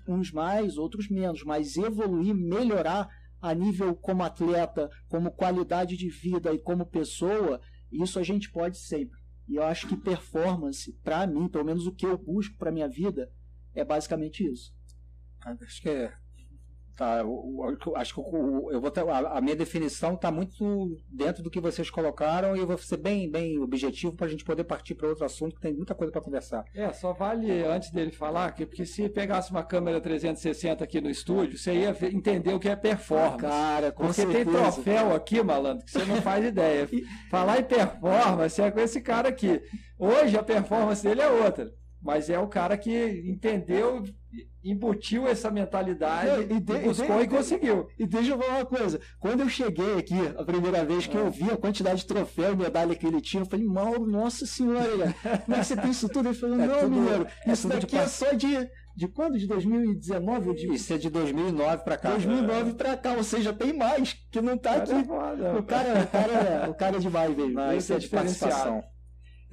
uns mais, outros menos, mas evoluir, melhorar a nível como atleta, como qualidade de vida e como pessoa, isso a gente pode sempre. E eu acho que performance, para mim, pelo menos o que eu busco para minha vida, é basicamente isso. Acho que é Tá, eu, eu, acho que eu, eu vou ter, a, a, minha definição está muito dentro do que vocês colocaram e eu vou ser bem, bem objetivo para a gente poder partir para outro assunto que tem muita coisa para conversar. É, só vale antes dele falar que porque se pegasse uma câmera 360 aqui no estúdio, você ia entender o que é performance. cara, com porque certeza, tem troféu aqui, malandro, que você não faz ideia. falar em performance é com esse cara aqui. Hoje a performance dele é outra mas é o cara que entendeu, embutiu essa mentalidade, e, de, buscou e, de, e, conseguiu. E deixa eu falar uma coisa: quando eu cheguei aqui, a primeira vez que é. eu vi a quantidade de troféu e medalha que ele tinha, eu falei, Mauro, nossa senhora, como é que você tem isso tudo? Ele falou, é não, tudo, mineiro, é isso daqui é só de. De quando? De 2019? De... Isso é de 2009 para cá. 2009 é. para cá, ou seja, tem mais, que não tá aqui. É o, cara, o, cara, o cara é demais, velho. Não, isso é, é de participação.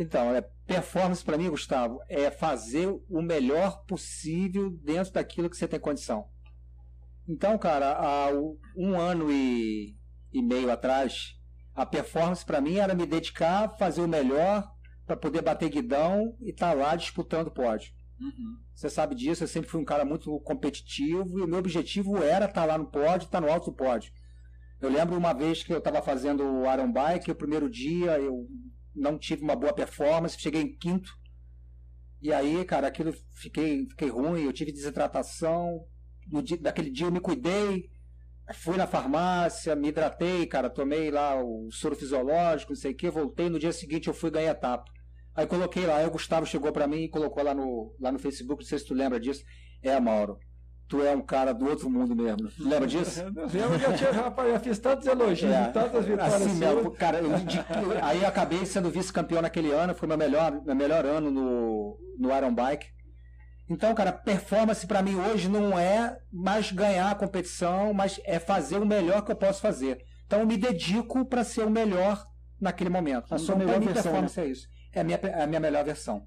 Então, é, performance para mim, Gustavo, é fazer o melhor possível dentro daquilo que você tem condição. Então, cara, há um ano e, e meio atrás, a performance para mim era me dedicar, fazer o melhor para poder bater guidão e estar tá lá disputando o pódio. Uhum. Você sabe disso, eu sempre fui um cara muito competitivo e o meu objetivo era estar tá lá no pódio, estar tá no alto do pódio. Eu lembro uma vez que eu estava fazendo o Iron Bike, o primeiro dia eu não tive uma boa performance, cheguei em quinto. E aí, cara, aquilo fiquei, fiquei ruim, eu tive desidratação. No dia, daquele dia eu me cuidei, fui na farmácia, me hidratei, cara, tomei lá o soro fisiológico, não sei o que, voltei, no dia seguinte eu fui ganhar etapa. Aí coloquei lá, aí o Gustavo chegou para mim e colocou lá no, lá no Facebook, não sei se tu lembra disso. É, Mauro, tu é um cara do outro mundo mesmo. Lembra disso? Eu lembro que eu, tinha, rapaz, eu fiz tantos elogios, é, tantas vitórias. Assim mesmo, cara, eu, aí eu acabei sendo vice-campeão naquele ano, foi meu melhor, meu melhor ano no, no Iron Bike. Então, cara, performance para mim hoje não é mais ganhar a competição, mas é fazer o melhor que eu posso fazer. Então eu me dedico para ser o melhor naquele momento. A sua melhor minha versão, performance é isso. É a minha, é a minha melhor versão.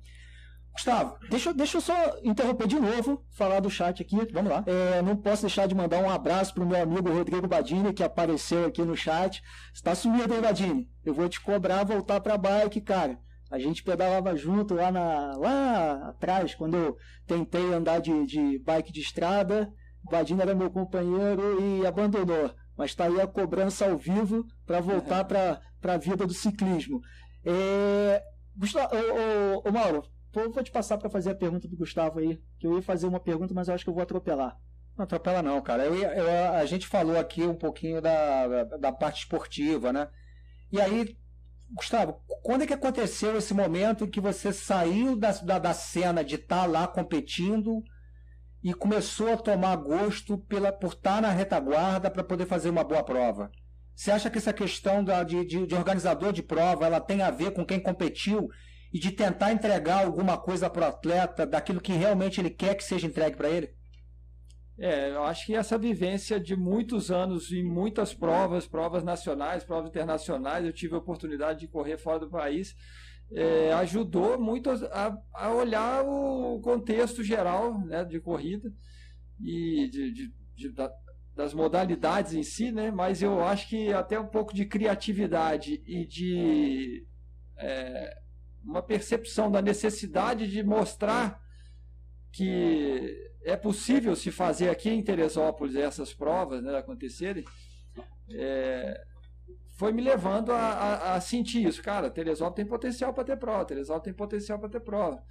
Gustavo, deixa, deixa eu só interromper de novo, falar do chat aqui. Vamos lá. É, não posso deixar de mandar um abraço para o meu amigo Rodrigo Badini, que apareceu aqui no chat. Está sumido aí, Badini? Eu vou te cobrar voltar para a bike, cara. A gente pedalava junto lá, na, lá atrás, quando eu tentei andar de, de bike de estrada. O Badini era meu companheiro e abandonou. Mas está aí a cobrança ao vivo para voltar para a vida do ciclismo. É, Gustavo, ô, ô, ô Mauro, vou te passar para fazer a pergunta do Gustavo aí, que eu ia fazer uma pergunta, mas eu acho que eu vou atropelar. Não atropela não, cara. Eu, eu, a gente falou aqui um pouquinho da, da parte esportiva, né? E aí, Gustavo, quando é que aconteceu esse momento em que você saiu da, da, da cena de estar tá lá competindo e começou a tomar gosto pela, por estar tá na retaguarda para poder fazer uma boa prova? Você acha que essa questão da, de, de, de organizador de prova ela tem a ver com quem competiu e de tentar entregar alguma coisa para o atleta daquilo que realmente ele quer que seja entregue para ele? É, eu acho que essa vivência de muitos anos em muitas provas, provas nacionais, provas internacionais, eu tive a oportunidade de correr fora do país, é, ajudou muito a, a, olhar o contexto geral né, de corrida e de, de, de, da, das modalidades em si, né? mas eu acho que até um pouco de criatividade e de é, uma percepção da necessidade de mostrar que é possível se fazer aqui em Teresópolis essas provas né, acontecerem, é, foi me levando a, a, a, sentir isso. Cara, Teresópolis tem potencial para ter prova, Teresópolis tem potencial para ter prova.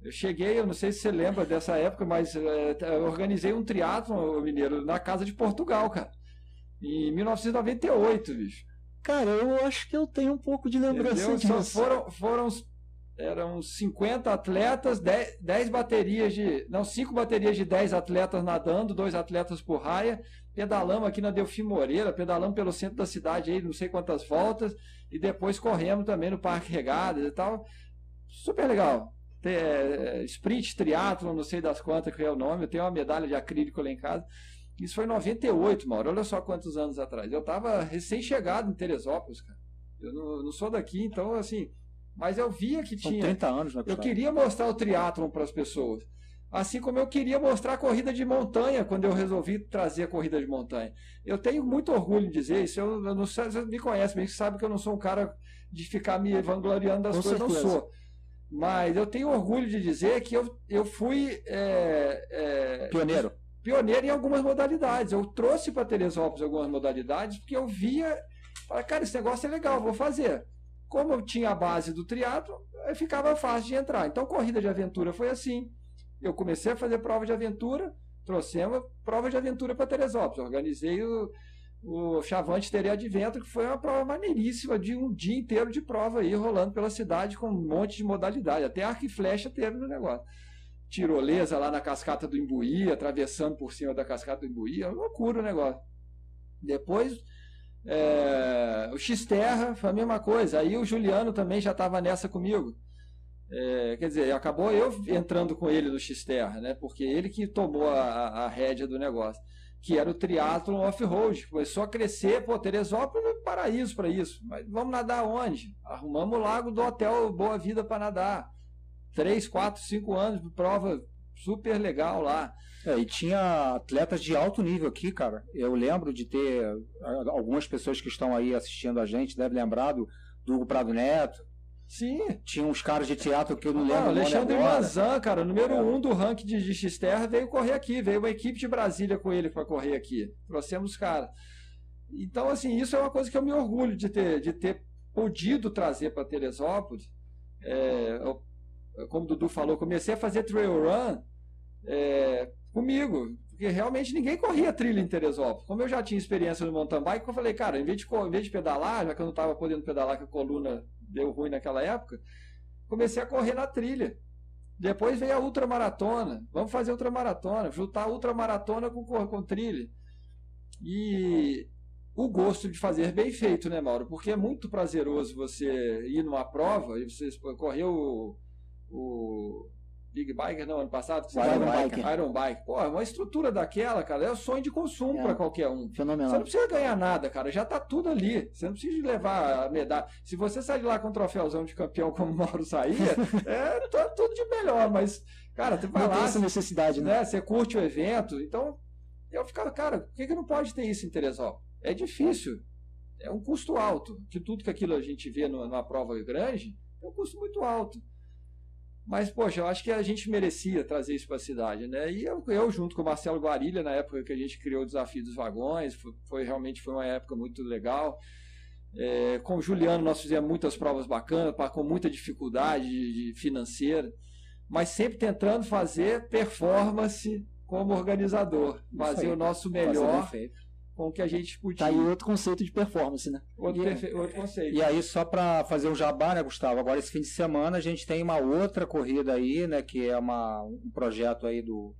Eu cheguei, eu não sei se você lembra dessa época, mas é, organizei um triatlo mineiro na casa de Portugal, cara. Em 1998, bicho. Cara, eu acho que eu tenho um pouco de lembrança disso. Só foram, foram eram 50 atletas, 10, 10 baterias de. Não, 5 baterias de 10 atletas nadando, dois atletas por raia. Pedalamos aqui na Delfim Moreira, pedalamos pelo centro da cidade aí, não sei quantas voltas, e depois corremos também no Parque Regadas e tal. Super legal. É, sprint, triatlo, não sei das quantas que é o nome, eu tenho uma medalha de acrílico lá em casa. Isso foi em 98, Mauro. Olha só quantos anos atrás. Eu estava recém-chegado em Teresópolis, cara. Eu não, não, sou daqui, então, assim. Mas eu via que São tinha. 30 anos, né, Eu queria mostrar o triatlon para as pessoas. Assim como eu queria mostrar a corrida de montanha quando eu resolvi trazer a corrida de montanha. Eu tenho muito orgulho em dizer isso. Eu, eu não sei, você me conhece bem, sabe que eu não sou um cara de ficar me vangloriando das Com coisas, certeza. não sou. Mas eu tenho orgulho de dizer que eu, eu fui. É, é, Pioneiro pioneiro em algumas modalidades. Eu trouxe para Teresópolis algumas modalidades porque eu via, falei, cara, esse negócio é legal, vou fazer. Como eu tinha a base do triatlo, ficava fácil de entrar. Então, corrida de aventura foi assim. Eu comecei a fazer prova de aventura, trouxemos prova de aventura para Teresópolis. Organizei o, o Chavante Terê Advento, que foi uma prova maneiríssima de um dia inteiro de prova aí, rolando pela cidade com um monte de modalidade. Até arco e flecha teve no negócio tirolesa lá na cascata do Imbuí, atravessando por cima da cascata do Imbuí, é loucura o negócio. Depois, é, o X-Terra foi a mesma coisa, aí o Juliano também já estava nessa comigo. É, quer dizer, acabou eu entrando com ele no X-Terra, né, porque ele que tomou a, a rédea do negócio, que era o triatlon off-road, começou a crescer, pô, Teresópolis é um paraíso para isso, mas vamos nadar onde? Arrumamos o lago do hotel Boa Vida para nadar três, quatro, cinco anos de prova super legal lá. É, e tinha atletas de alto nível aqui, cara. Eu lembro de ter algumas pessoas que estão aí assistindo a gente, devem lembrar do, do Hugo Prado Neto. Sim. Tinha uns caras de teatro que eu não lembro. Alexandre Mazan, cara, número é. um do ranking de, de X-Terra, veio correr aqui. Veio uma equipe de Brasília com ele para correr aqui. Trouxemos os caras. Então, assim, isso é uma coisa que eu me orgulho de ter, de ter podido trazer para Teresópolis. É, como o Dudu falou, comecei a fazer trail run é, comigo, porque realmente ninguém corria trilha em Teresópolis. Como eu já tinha experiência no mountain bike, eu falei, cara, em vez de, em vez de pedalar, já que eu não estava podendo pedalar, que a coluna deu ruim naquela época, comecei a correr na trilha. Depois veio a ultramaratona. Vamos fazer ultramaratona, juntar ultramaratona com, com trilha. E o gosto de fazer bem feito, né, Mauro? Porque é muito prazeroso você ir numa prova e você correr o, o Big Biker, não, ano passado? Iron Biker. Iron Bike. Pô, uma estrutura daquela, cara, é o sonho de consumo É. para qualquer um. Fenomenal. Você não precisa ganhar nada, cara. Já tá tudo ali. Você não precisa levar a medalha. Se você sair de lá com um troféuzão de campeão como o Mauro saía, é tá tudo de melhor. Mas, cara, você vai Não tem lá, essa necessidade, né? né? Você curte o evento. Então, eu ficava, cara, por que, que não pode ter isso em Teresópolis? É difícil. É um custo alto. Que tudo que aquilo a gente vê numa prova grande é um custo muito alto. Mas, poxa, eu acho que a gente merecia trazer isso para a cidade, né? E eu, eu, junto com o Marcelo Guarilha, na época que a gente criou o Desafio dos Vagões, foi, foi- realmente foi uma época muito legal. É, com o Juliano nós fizemos muitas provas bacanas, com muita dificuldade de- de financeira, mas sempre tentando fazer performance como organizador, fazer o nosso Fazer melhor feito. Com o que a gente podia. Tá aí outro conceito de performance, né? outro, E- perfe- outro conceito. E aí, só para fazer o jabá, né, Gustavo? Agora, esse fim de semana, a gente tem uma outra corrida aí, né? Que é uma, um projeto aí do,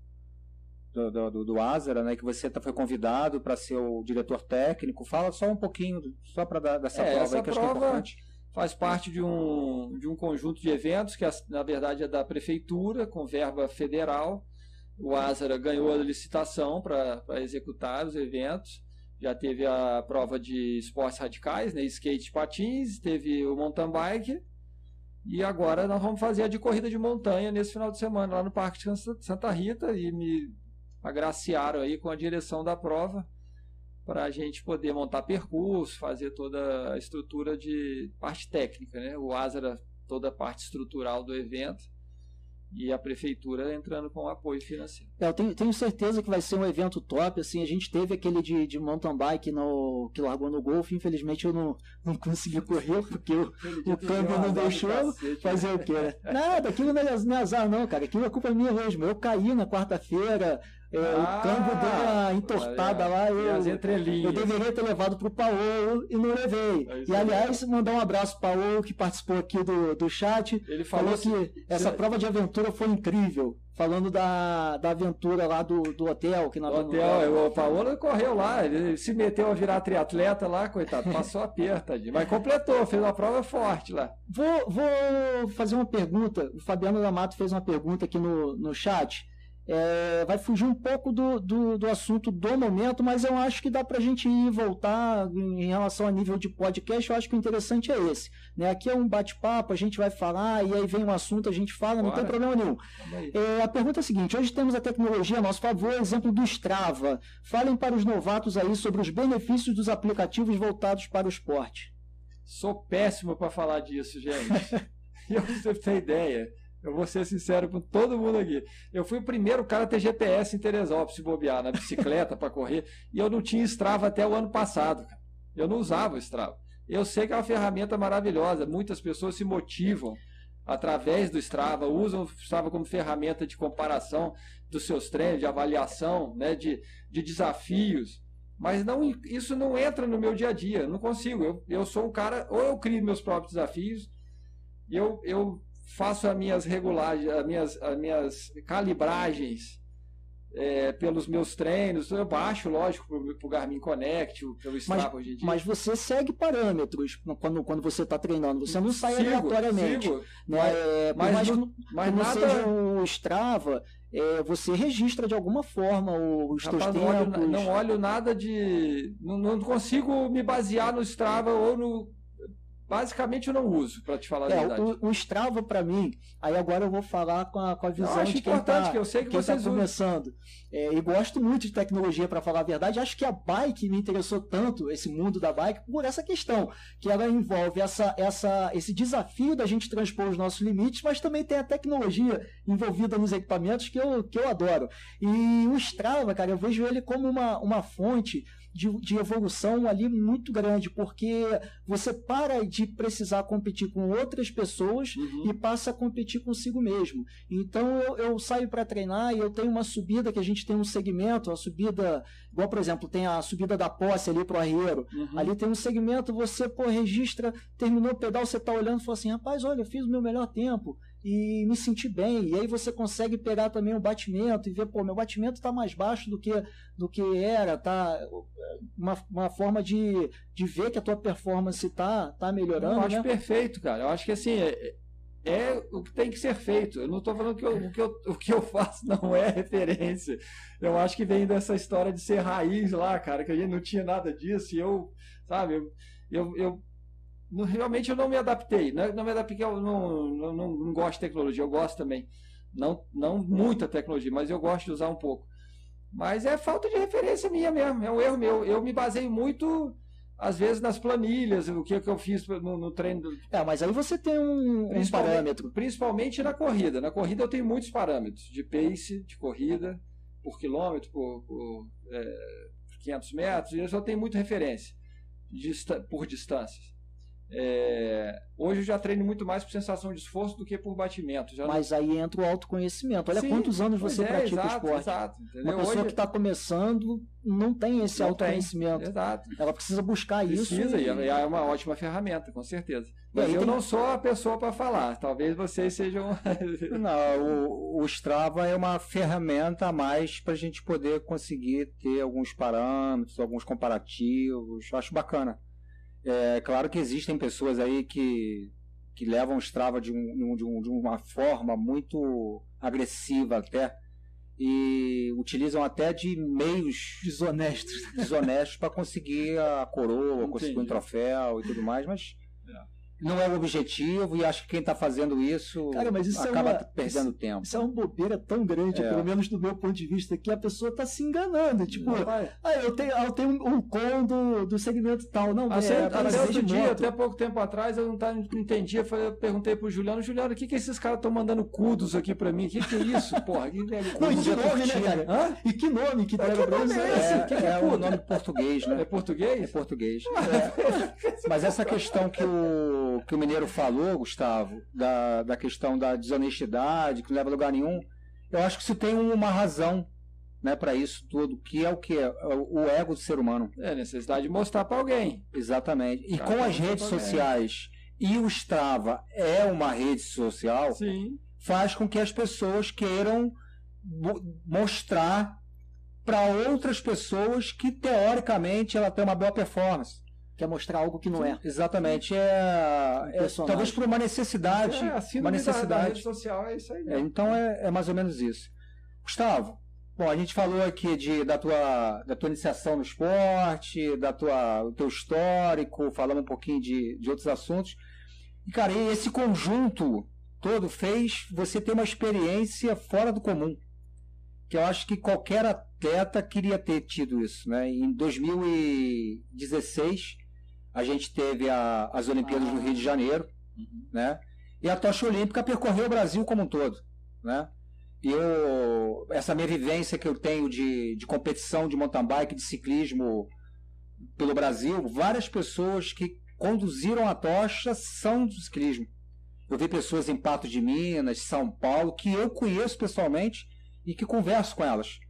do, do, do, Azera, né? Que você tá, foi convidado para ser o diretor técnico. Fala só um pouquinho, só para dar dessa É, prova essa aí, que eu acho que é prova- importante. faz parte de um, de um conjunto de eventos que, na verdade, é da prefeitura, com verba federal. O Azara ganhou a licitação para executar os eventos. Já teve a prova de esportes radicais, né, skate patins, teve o mountain bike. E agora nós vamos fazer a de corrida de montanha nesse final de semana, lá no Parque de Santa- Santa Rita. E me agraciaram aí com a direção da prova para a gente poder montar percurso, fazer toda a estrutura de parte técnica, né? O Azara, toda a parte estrutural do evento e a prefeitura entrando com apoio financeiro. É, eu tenho, tenho certeza que vai ser um evento top. Assim, a gente teve aquele de, de mountain bike no, que largou no golfe. Infelizmente eu não, não consegui correr porque o, o câmbio não deixou. Fazer o quê? né? Nada, aquilo não é, não é azar, não, cara. Aquilo é culpa minha mesmo. Eu caí na quarta-feira, é, Ah, o câmbio deu uma entortada lá. E Eu, eu deveria ter levado pro Paulo e não levei. É e aliás, mandar um abraço pro Paulo que participou aqui do, do chat. Ele falou, Falou que essa se- prova de aventura foi incrível. Falando da, da aventura lá do, do hotel. Que nós hotel, o Paulo correu lá, ele se meteu a virar triatleta lá, coitado, passou tadinho. mas completou, fez uma prova forte lá. Vou, vou fazer uma pergunta. O Fabiano D'Amato fez uma pergunta aqui no, no chat. É, vai fugir um pouco do, do, do assunto do momento, mas eu acho que dá para a gente ir voltar em relação a nível de podcast. Eu acho que o interessante é esse. Né? Aqui é um bate-papo, a gente vai falar, e aí vem um assunto, a gente fala, não Bora. tem problema nenhum. É, a pergunta é a seguinte: hoje temos a tecnologia a nosso favor, exemplo do Strava. Falem para os novatos aí sobre os benefícios dos aplicativos voltados para o esporte. Sou péssimo para falar disso, gente. Eu, você ter ideia, eu vou ser sincero com todo mundo aqui. Eu fui o primeiro cara a ter GPS em Teresópolis, se bobear, na bicicleta para correr, e eu não tinha Strava até o ano passado. cara. Eu não usava o Strava. Eu sei que é uma ferramenta maravilhosa, muitas pessoas se motivam através do Strava, usam o Strava como ferramenta de comparação dos seus treinos, de avaliação, né, de, de desafios. Mas não, isso não entra no meu dia a dia, eu não consigo. Eu, eu sou um cara, ou eu crio meus próprios desafios, eu, eu faço as minhas regulagens, as minhas, as minhas calibragens é, pelos meus treinos. Eu baixo, lógico, para o Garmin Connect, pelo Strava hoje em dia. Mas você segue parâmetros quando, quando você está treinando, você não sai Sigo, aleatoriamente. sigo, né? mas- É, mas mais não- mas nada. seja o Strava, é, você registra de alguma forma os teus Rapaz, não, olho, tempos. não olho nada de. Não, não consigo me basear no Strava ou no. Basicamente eu não uso, para te falar a É, verdade. o, o Strava para mim, aí agora eu vou falar com a, com a visão Eu acho de quem importante, tá, que eu sei que está vocês usam. começando. É, e gosto muito de tecnologia, para falar a verdade. Acho que a bike me interessou tanto, esse mundo da bike, por essa questão, que ela envolve essa, essa, esse desafio da gente transpor os nossos limites, mas também tem a tecnologia envolvida nos equipamentos que eu, que eu adoro. E o Strava, cara, eu vejo ele como uma, uma fonte de, de evolução ali muito grande, porque você para de precisar competir com outras pessoas Uhum. e passa a competir consigo mesmo. Então eu, eu saio para treinar e eu tenho uma subida que a gente tem um segmento, a subida, igual por exemplo, tem a subida da posse ali pro Arrieiro. Uhum. Ali tem um segmento, você pô, registra, terminou o pedal, você tá olhando e fala assim, rapaz, olha, eu fiz o meu melhor tempo e me senti bem. E aí você consegue pegar também o batimento e ver, pô, meu batimento tá mais baixo do que do que era, tá uma, uma forma de, de ver que a tua performance tá tá Eu melhorando, acho né? perfeito, cara. Eu acho que assim, é- é o que tem que ser feito. Eu não estou falando que eu, o, que eu, o que eu faço não é referência. Eu acho que vem dessa história de ser raiz lá, cara, que a gente não tinha nada disso. E eu, sabe, eu, eu, eu realmente eu não me adaptei. Não, não me adaptei, eu não, não, não, gosto de tecnologia, eu gosto também. Não, não muita tecnologia, mas eu gosto de usar um pouco. Mas é falta de referência minha mesmo, é um erro meu. Eu me baseio muito às vezes nas planilhas, o que, que eu fiz no, no treino. Do... É, mas aí você tem um, um parâmetro. Principalmente na corrida. Na corrida eu tenho muitos parâmetros de pace, de corrida, por quilômetro, por, por é, 500 metros, e eu só tenho muita referência por distâncias. É, hoje eu já treino muito mais por sensação de esforço do que por batimento. Já Mas não... aí entra o autoconhecimento. Olha Sim, quantos anos você é, pratica exato, esporte. Exato, Uma pessoa hoje... que está começando não tem esse não autoconhecimento. Tem, exato. Ela precisa buscar precisa, isso. Precisa, e... é uma ótima ferramenta, com certeza. Mas eu tem... não sou a pessoa para falar. Talvez vocês sejam. não, o, o Strava é uma ferramenta a mais para a gente poder conseguir ter alguns parâmetros, alguns comparativos. Acho bacana. É claro que existem pessoas aí que, que levam o Strava de, um, de, um, de uma forma muito agressiva até e utilizam até de meios desonestos, desonestos para conseguir a coroa, conseguir um troféu e tudo mais, mas não é o objetivo e acho que quem está fazendo isso, Cara, mas isso é acaba é uma, perdendo isso, tempo. Isso é uma bobeira tão grande, é. pelo menos do meu ponto de vista, que a pessoa está se enganando. Tipo, ah, eu tenho, eu tenho um com do, do segmento tal. Não, ah, é, é, até outro dia, até pouco tempo atrás, eu não, tá, não entendia. Eu perguntei pro Juliano, Juliano, o que, que esses caras estão mandando cudos aqui para mim? O que, que é isso, porra? Que, é, não, e que nome, né, cara? Hã? E que nome que deve pra eles? É, que é, o nome português, né? É português? É português. É. Mas essa questão que o, que o Mineiro falou, Gustavo, da, da questão da desonestidade, que não leva a lugar nenhum, eu acho que isso tem uma razão né, para isso tudo, que é o que? É o ego do ser humano. É a necessidade de mostrar para alguém. Exatamente. E com as redes sociais e o Strava é uma rede social, Sim. faz com que as pessoas queiram mostrar para outras pessoas que teoricamente ela tem uma boa performance quer mostrar algo que não é. Exatamente. É, é talvez por uma necessidade. É, uma necessidade. Da, rede social é isso aí. É, então é, é, mais ou menos isso. Gustavo, bom, a gente falou aqui de, da, tua, da tua iniciação no esporte, da tua, do teu histórico, falamos um pouquinho de, de outros assuntos. E, cara, esse conjunto todo fez você ter uma experiência fora do comum. Que eu acho que qualquer atleta queria ter tido isso. Né? Em 2016, a gente teve a, as Olimpíadas ah. do Rio de Janeiro, uhum. né? E a tocha olímpica percorreu o Brasil como um todo, né? E eu, essa minha vivência que eu tenho de, de competição de mountain bike, de ciclismo pelo Brasil, várias pessoas que conduziram a tocha são do ciclismo. Eu vi pessoas em Pato de Minas, São Paulo, que eu conheço pessoalmente e que converso com elas.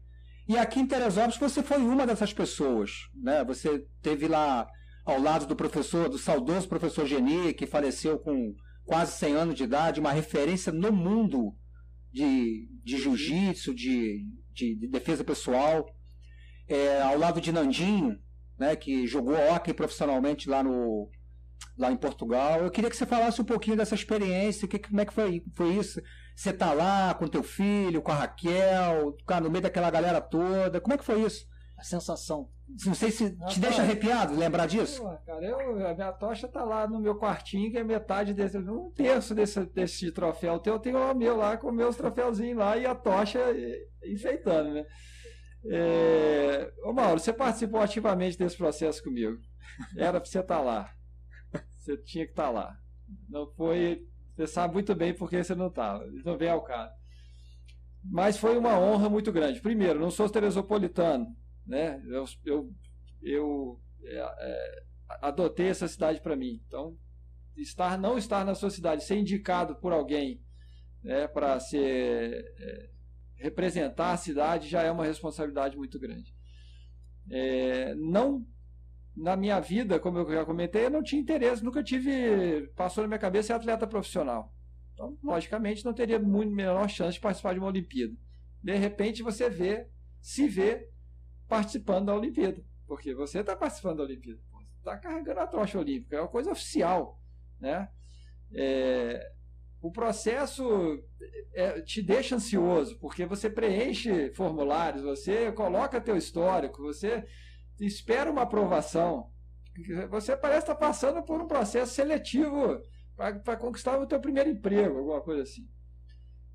E aqui em Teresópolis você foi uma dessas pessoas, né? Você teve lá ao lado do professor, do saudoso professor Geni, que faleceu com quase 100 anos de idade, uma referência no mundo de, de jiu-jitsu, de, de, de, defesa pessoal. É, ao lado de Nandinho, né, que jogou hockey profissionalmente lá, no, lá em Portugal. Eu queria que você falasse um pouquinho dessa experiência, que, como é que foi, foi isso? Você tá lá com teu filho, com a Raquel, cara, no meio daquela galera toda. Como é que foi isso? A sensação. Não sei se te deixa arrepiado lembrar disso. Pô, cara, eu, a minha tocha tá lá no meu quartinho, que é metade desse, um terço desse, desse troféu teu, eu tenho o meu lá com meus troféuzinhos lá e a tocha enfeitando, né? É... Ô Mauro, você participou ativamente desse processo comigo. Era pra você estar tá lá. Você tinha que estar tá lá. Não foi. Você sabe muito bem porque você não estava. Não vem ao caso. Mas foi uma honra muito grande. Primeiro, não sou teresopolitano né? Eu, eu, eu é, é, adotei essa cidade para mim. Então, estar não estar na sua cidade, ser indicado por alguém né, para ser é, representar a cidade já é uma responsabilidade muito grande. É, não na minha vida, como eu já comentei, eu não tinha interesse, nunca tive, passou na minha cabeça ser atleta profissional. Então, logicamente, não teria muito menor chance de participar de uma Olimpíada. De repente, você vê, se vê participando da Olimpíada. Porque você está participando da Olimpíada. Está carregando a tocha olímpica. É uma coisa oficial. Né? É, o processo é, te deixa ansioso, porque você preenche formulários, você coloca teu histórico, você espera uma aprovação. Você parece estar passando por um processo seletivo para conquistar o teu primeiro emprego, alguma coisa assim.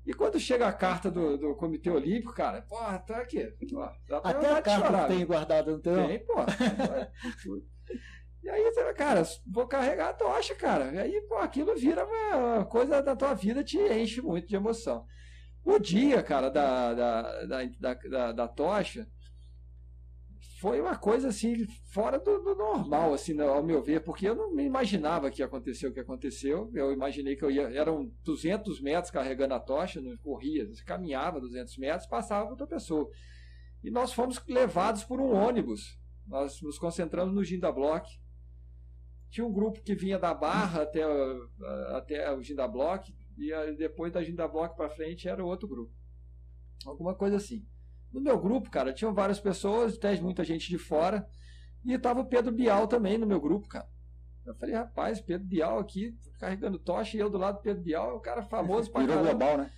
E quando chega a carta do, do Comitê Olímpico, cara, porra, tá aqui. Até a carta chorar, tem guardada no teu. Tem, porra. e aí, cara, vou carregar a tocha, cara. E aí, pô, aquilo vira uma coisa da tua vida, te enche muito de emoção. O dia, cara, da, da, da, da, da tocha, foi uma coisa assim fora do, do, normal, assim, ao meu ver, porque eu não imaginava que ia acontecer o que aconteceu. Eu imaginei que eu ia, eram 200 metros carregando a tocha, não corria, caminhava 200 metros, passava outra pessoa. E nós fomos levados por um ônibus. Nós nos concentramos no Ginda Block. Tinha um grupo que vinha da Barra até, até o Ginda Block, e depois da Ginda Block para frente era outro grupo. Alguma coisa assim. No meu grupo, cara, tinham várias pessoas, até muita gente de fora. E tava o Pedro Bial também no meu grupo, cara. Eu falei, rapaz, Pedro Bial aqui, carregando tocha, e eu do lado do Pedro Bial, é um cara famoso pra Virou caramba. global, né?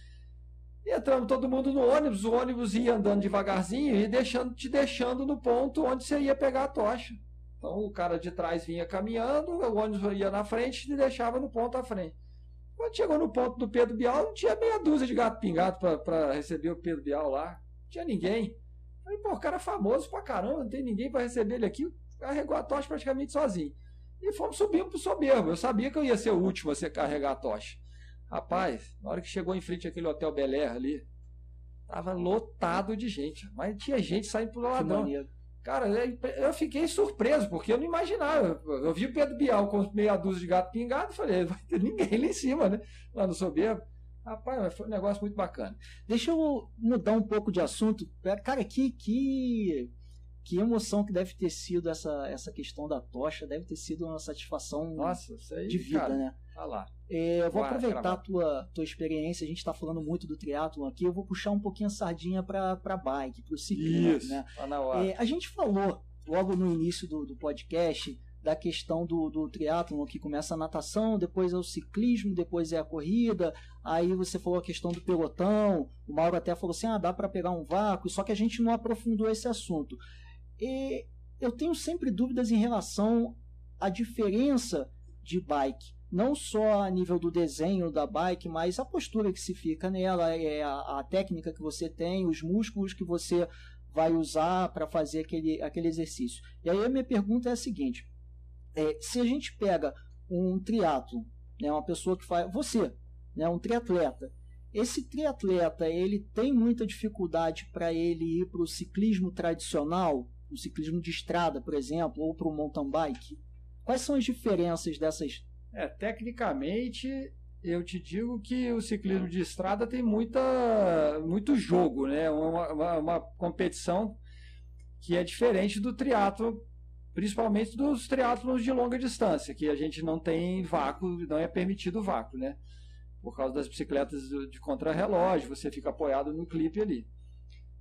E entramos todo mundo no ônibus, o ônibus ia andando devagarzinho e deixando, te deixando no ponto onde você ia pegar a tocha. Então o cara de trás vinha caminhando, o ônibus ia na frente e te deixava no ponto à frente. Quando chegou no ponto do Pedro Bial, não tinha meia dúzia de gato pingado para receber o Pedro Bial lá tinha ninguém. Falei, pô, o cara é famoso pra caramba, não tem ninguém para receber ele aqui. Carregou a tocha praticamente sozinho. E fomos subindo pro soberbo. Eu sabia que eu ia ser o último a ser carregar a tocha. Rapaz, na hora que chegou em frente àquele hotel Bel Air ali, tava lotado de gente. Mas tinha gente saindo pro ladrão. Cara, eu fiquei surpreso, porque eu não imaginava. Eu vi o Pedro Bial com meia dúzia de gato pingado e falei, vai ter ninguém lá em cima, né? Lá no soberbo. Rapaz, foi um negócio muito bacana. Deixa eu mudar um pouco de assunto. Cara, que, que, que emoção que deve ter sido essa, essa questão da tocha. Deve ter sido uma satisfação Nossa, aí, de vida, cara, né? Tá lá. É, eu vou Vai, aproveitar a tua, tua experiência. A gente está falando muito do triatlon aqui. Eu vou puxar um pouquinho a sardinha para bike, para o ciclismo. Isso, né? tá na hora. É, a gente falou logo no início do, do podcast da questão do, do que começa a natação, depois é o ciclismo, depois é a corrida, aí você falou a questão do pelotão, o Mauro até falou assim, ah, dá para pegar um vácuo, só que a gente não aprofundou esse assunto. E eu tenho sempre dúvidas em relação à diferença de bike, não só a nível do desenho da bike, mas a postura que se fica nela, é a, a técnica que você tem, os músculos que você vai usar para fazer aquele, aquele exercício. E aí a minha pergunta é a seguinte: é, se a gente pega um triatlo, né, uma pessoa que faz, você, né, um triatleta, esse triatleta ele tem muita dificuldade para ele ir para o ciclismo tradicional, o ciclismo de estrada, por exemplo, ou para o mountain bike. Quais são as diferenças dessas? É, tecnicamente, eu te digo que o ciclismo de estrada tem muita, muito jogo, né? Uma, uma, uma competição que é diferente do triatlo principalmente dos triatlos de longa distância, que a gente não tem vácuo, não é permitido vácuo, né? Por causa das bicicletas de contrarrelógio, você fica apoiado no clipe ali.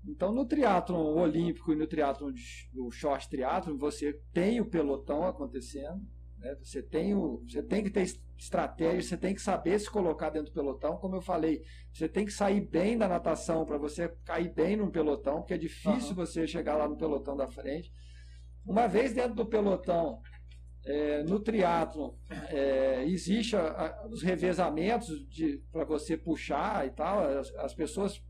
Então, no triatlon olímpico e no triatlon no short triatlon, você tem o pelotão acontecendo, né? Você tem o, você tem que ter estratégia, você tem que saber se colocar dentro do pelotão, como eu falei, você tem que sair bem da natação para você cair bem num pelotão, porque é difícil uhum. você chegar lá no pelotão da frente. Uma vez dentro do pelotão, é, no triatlo é, existe a, a, os revezamentos para você puxar e tal. As, as pessoas,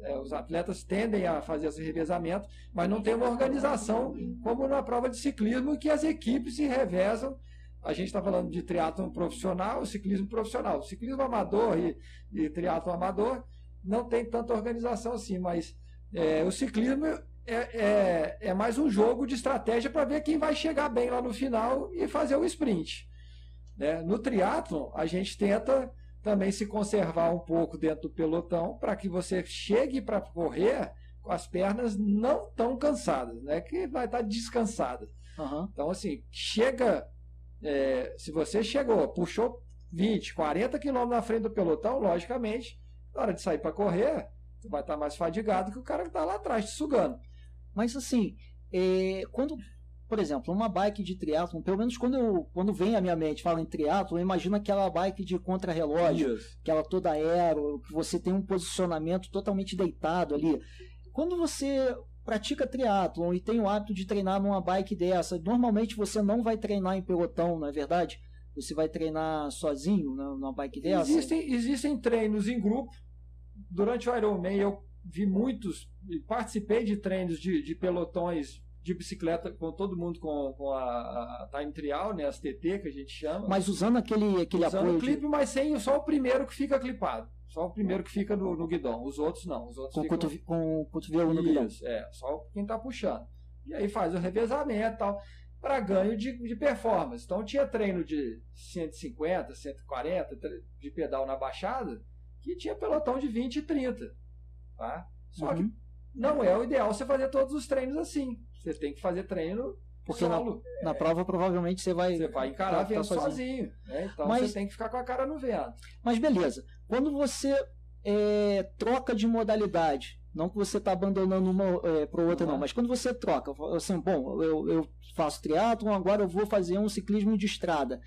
é, os atletas tendem a fazer esse revezamento, mas não tem uma organização como na prova de ciclismo que as equipes se revezam. A gente está falando de triatlo profissional, ciclismo profissional. Ciclismo amador e, e triatlo amador não tem tanta organização assim, mas é, o ciclismo é, é, é mais um jogo de estratégia para ver quem vai chegar bem lá no final e fazer o sprint. Né? No triatlon, a gente tenta também se conservar um pouco dentro do pelotão para que você chegue para correr com as pernas não tão cansadas, né? que vai estar tá descansada. Uhum. Então, assim, chega. É, se você chegou, puxou 20, 40 quilômetros na frente do pelotão, logicamente, na hora de sair para correr, você vai estar tá mais fadigado que o cara que está lá atrás te sugando. Mas assim, é, quando por exemplo, uma bike de triatlon, pelo menos quando, eu, quando vem à minha mente, fala em triatlon, eu imagino aquela bike de contrarrelógio, aquela toda aero, que você tem um posicionamento totalmente deitado ali. Quando você pratica triatlon e tem o hábito de treinar numa bike dessa, normalmente você não vai treinar em pelotão, não é verdade? Você vai treinar sozinho numa bike dessa? Existem, existem treinos em grupo. Durante o Ironman eu vi muitos, participei de treinos de, de pelotões de bicicleta com todo mundo com, com a, a, time trial, né, as TT que a gente chama. Mas usando aquele, aquele usando apoio. o clipe, de... mas sem só o primeiro que fica clipado. Só o primeiro que fica no, no guidão. Os outros não. Os outros com, ficam... cotovelo, com o cotovelo no guidão. É, só quem está puxando. E aí faz o revezamento e tal, para ganho de, de performance. Então tinha treino de 150, 140 de pedal na baixada, que tinha pelotão de 20 e 30. Tá? Só uhum. que não é o ideal você fazer todos os treinos assim. Você tem que fazer treino porque solo. Na, na é, prova provavelmente você vai você vai encarar vento sozinho, sozinho né? então mas, você tem que ficar com a cara no vento mas beleza quando você é, troca de modalidade não que você está abandonando uma é, para outra uhum. não mas quando você troca assim bom eu, eu faço triatlon agora eu vou fazer um ciclismo de estrada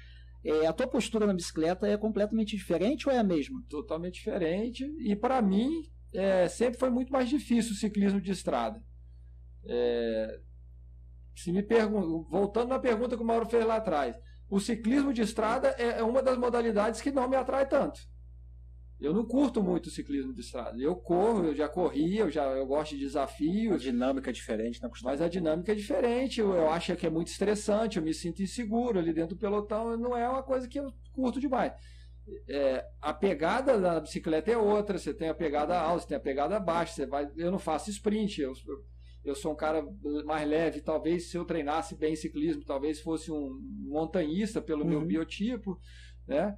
é, a tua postura na bicicleta é completamente diferente ou é a mesma totalmente diferente e para mim é, sempre foi muito mais difícil o ciclismo de estrada é, se me pergun voltando na pergunta que o Mauro fez lá atrás, o ciclismo de estrada é, é uma das modalidades que não me atrai tanto. Eu não curto muito o ciclismo de estrada. Eu corro, eu já corri, eu já eu gosto de desafios. A dinâmica é diferente, não Mas a dinâmica é diferente. Eu, eu acho que é muito estressante, eu me sinto inseguro ali dentro do pelotão. Não é uma coisa que eu curto demais. É, a pegada da bicicleta é outra. Você tem a pegada alta, você tem a pegada baixa. Você vai, eu não faço sprint. Eu, eu sou um cara mais leve, talvez se eu treinasse bem ciclismo, talvez fosse um montanhista pelo uhum. meu biotipo, né?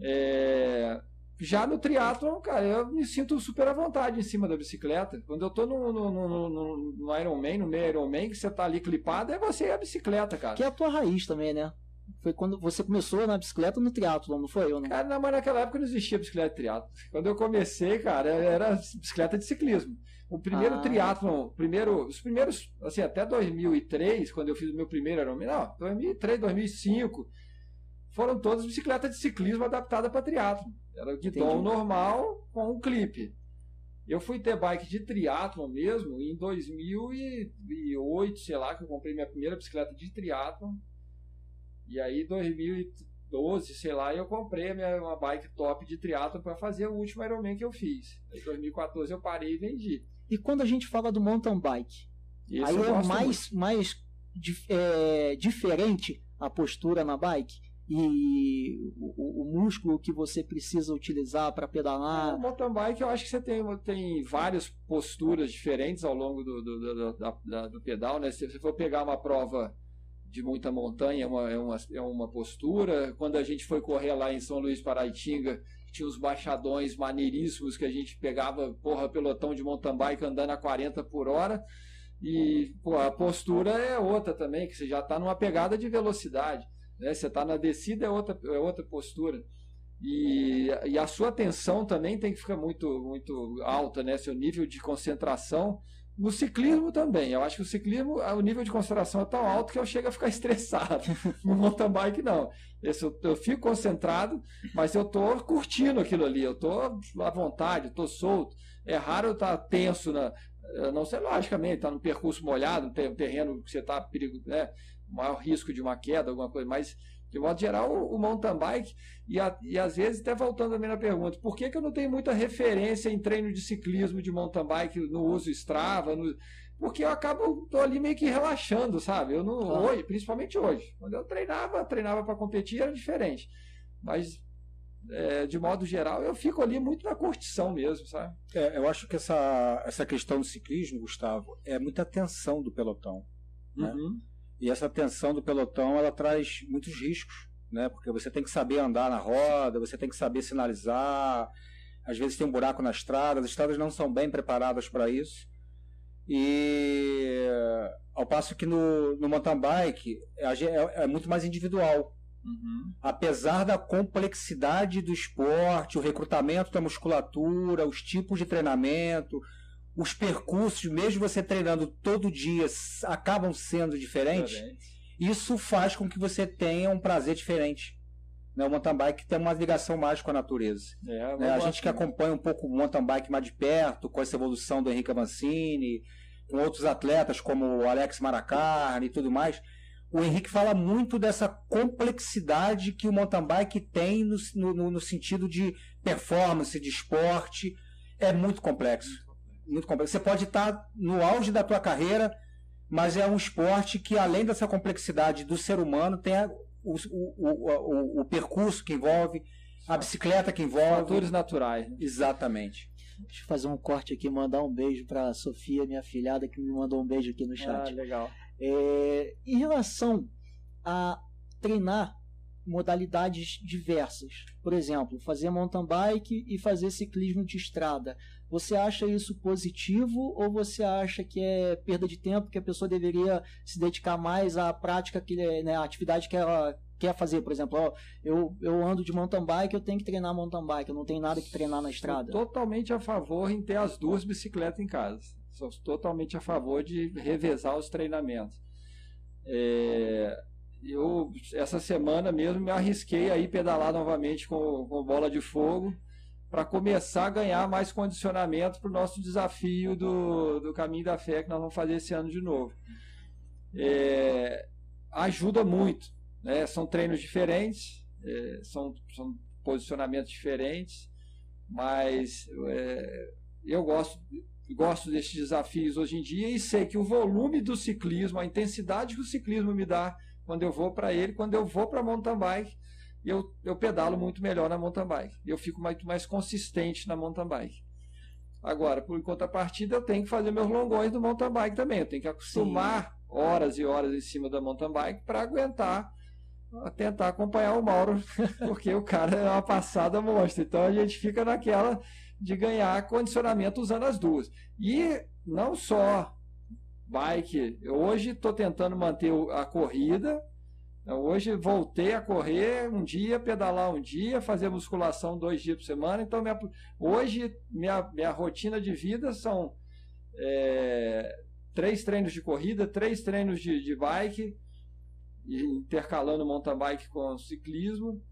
É... Já no triatlon, cara, eu me sinto super à vontade em cima da bicicleta. Quando eu tô no, no, no, no, no Ironman, no meio Ironman, que você tá ali clipado, é você e a bicicleta, cara. Que é a tua raiz também, né? Foi quando você começou na bicicleta no triatlo, não foi? Ou não? Cara, não, mas naquela época não existia bicicleta de triatlo. Quando eu comecei, cara, era bicicleta de ciclismo. O primeiro ah. triatlon, primeiro, os primeiros, assim, até 2003, quando eu fiz o meu primeiro Ironman, não, 2003, 2005, foram todas bicicletas de ciclismo adaptadas para triatlon. Era o guidão normal com um clipe. Eu fui ter bike de triatlon mesmo em 2008, sei lá, que eu comprei minha primeira bicicleta de triatlon. E aí, 2012, sei lá, eu comprei a minha, uma bike top de triatlon para fazer o último Ironman que eu fiz. Em 2014 eu parei e vendi. E quando a gente fala do mountain bike, Isso aí é mais, mais é, diferente a postura na bike e o, o, músculo que você precisa utilizar para pedalar. No mountain bike eu acho que você tem, tem várias posturas diferentes ao longo do, do, do, do, do pedal. Né? Se você for pegar uma prova de muita montanha, é uma, é, uma, é uma postura. Quando a gente foi correr lá em São Luís Paraitinga, tinha os baixadões maneiríssimos que a gente pegava, porra, pelotão de mountain bike andando a 40 por hora. E a postura é outra também, que você já está numa pegada de velocidade. Né? Você está na descida, é outra, é outra postura. E, e a sua atenção também tem que ficar muito, muito alta, né? Seu nível de concentração no ciclismo também. Eu acho que o ciclismo, o nível de concentração é tão alto que eu chego a ficar estressado. No mountain bike, não. Esse, eu, eu, fico concentrado, mas eu estou curtindo aquilo ali. Eu estou à vontade, estou solto. É raro eu estar tá tenso, na, não sei, logicamente, estar tá no percurso molhado, no terreno que você está perigo, né? maior risco de uma queda, alguma coisa, mas de modo geral, o, mountain bike, e, a, e às vezes, até voltando também na pergunta, por que, que eu não tenho muita referência em treino de ciclismo de mountain bike no uso Strava? No, porque eu acabo, tô ali meio que relaxando, sabe? Eu não, hoje, principalmente hoje. Quando eu treinava, treinava para competir, era diferente. Mas é, de modo geral, eu fico ali muito na curtição mesmo, sabe? É, eu acho que essa, essa questão do ciclismo, Gustavo, é muita atenção do pelotão. Né? Uhum. E essa tensão do pelotão ela traz muitos riscos, né? Porque você tem que saber andar na roda, você tem que saber sinalizar. Às vezes tem um buraco na estrada, as estradas não são bem preparadas para isso. E ao passo que no, no mountain bike é, é, muito mais individual. Uhum. Apesar da complexidade do esporte, o recrutamento da musculatura, os tipos de treinamento, os percursos, mesmo você treinando todo dia, acabam sendo diferentes. Diferente. Isso faz com que você tenha um prazer diferente. Né? O mountain bike tem uma ligação mais com a natureza. É, né? A gente que acompanha um pouco o mountain bike mais de perto, com essa evolução do Henrique Avancini, com outros atletas como o Alex Maracarne e tudo mais, o Henrique fala muito dessa complexidade que o mountain bike tem no, no, no sentido de performance, de esporte. É muito complexo. Muito complexo. Você pode estar no auge da tua carreira, mas é um esporte que, além dessa complexidade do ser humano, tem a, o, o, o, o, percurso que envolve, a bicicleta que envolve. Fatores naturais. Né? Exatamente. Deixa eu fazer um corte aqui, mandar um beijo para a Sofia, minha filhada, que me mandou um beijo aqui no chat. Ah, legal. É, em relação a treinar modalidades diversas, por exemplo, fazer mountain bike e fazer ciclismo de estrada, você acha isso positivo ou você acha que é perda de tempo, que a pessoa deveria se dedicar mais à prática, que, né, à atividade que ela quer fazer, por exemplo, ó, eu, eu ando de mountain bike, eu tenho que treinar mountain bike, eu não tenho nada que treinar na estrada. Sou totalmente a favor em ter as duas bicicletas em casa. Sou totalmente a favor de revezar os treinamentos. É, eu essa semana mesmo me arrisquei aí pedalar novamente com, com bola de fogo para começar a ganhar mais condicionamento para o nosso desafio do, do caminho da fé que nós vamos fazer esse ano de novo. É, ajuda muito né? São treinos diferentes, é, são, são posicionamentos diferentes, mas é, eu gosto, gosto desses desafios hoje em dia e sei que o volume do ciclismo, a intensidade que o ciclismo me dá quando eu vou para ele, quando eu vou para mountain bike, eu, eu pedalo muito melhor na mountain bike. Eu fico muito mais consistente na mountain bike. Agora, por contrapartida, eu tenho que fazer meus longões do mountain bike também. Eu tenho que acostumar Sim. horas e horas em cima da mountain bike para aguentar tentar acompanhar o Mauro, porque o cara é uma passada monstra. Então a gente fica naquela de ganhar condicionamento usando as duas. E não só bike, hoje estou tentando manter a corrida. Hoje voltei a correr um dia, pedalar um dia, fazer musculação dois dias por semana. Então, minha, hoje, minha, minha rotina de vida são é, três treinos de corrida, três treinos de, de bike, intercalando mountain bike com ciclismo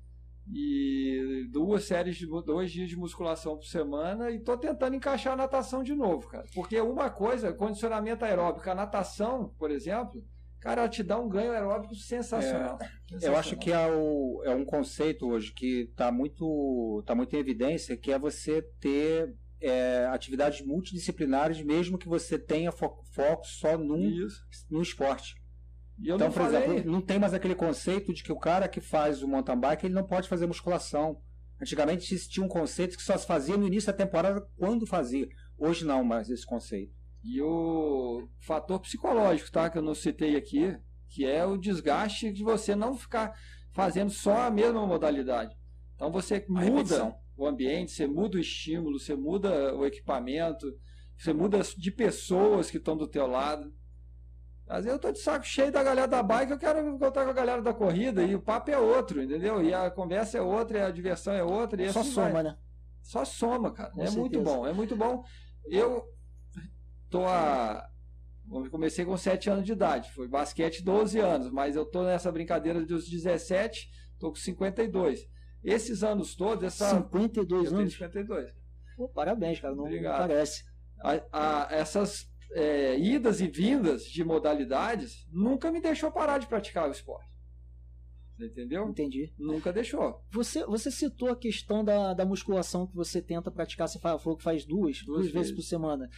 e duas séries de dois dias de musculação por semana e tô tentando encaixar a natação de novo, cara. Porque uma coisa, condicionamento aeróbico, a natação, por exemplo, cara, ela te dá um ganho aeróbico sensacional. É, sensacional. Eu acho que é, o, é um conceito hoje que está muito, tá muito em evidência, que é você ter é, atividades multidisciplinares, mesmo que você tenha foco, foco só num, num esporte então, por falei... exemplo, não tem mais aquele conceito de que o cara que faz o mountain bike ele não pode fazer musculação. Antigamente existia um conceito que só se fazia no início da temporada quando fazia. Hoje não mais esse conceito. E o fator psicológico, tá? Que eu não citei aqui, que é o desgaste de você não ficar fazendo só a mesma modalidade. Então você muda o ambiente, você muda o estímulo, você muda o equipamento, você muda de pessoas que estão do teu lado. Às vezes eu tô de saco cheio da galera da bike, eu quero voltar com a galera da corrida, e o papo é outro, entendeu? E a conversa é outra, e a diversão é outra. E Só assim soma, vai. né? Só soma, cara. Com é certeza. muito bom, é muito bom. Eu tô a. Comecei com 7 anos de idade, foi basquete 12 anos, mas eu tô nessa brincadeira dos 17, tô com 52. Esses anos todos, essa. 52 anos? 52. Pô, parabéns, cara, não, não parece. A, a, essas é, idas e vindas de modalidades nunca me deixou parar de praticar o esporte. Você entendeu? Entendi. Nunca deixou. Você, você citou a questão da, da musculação que você tenta praticar, você falou que faz duas, duas, duas vezes. vezes por semana.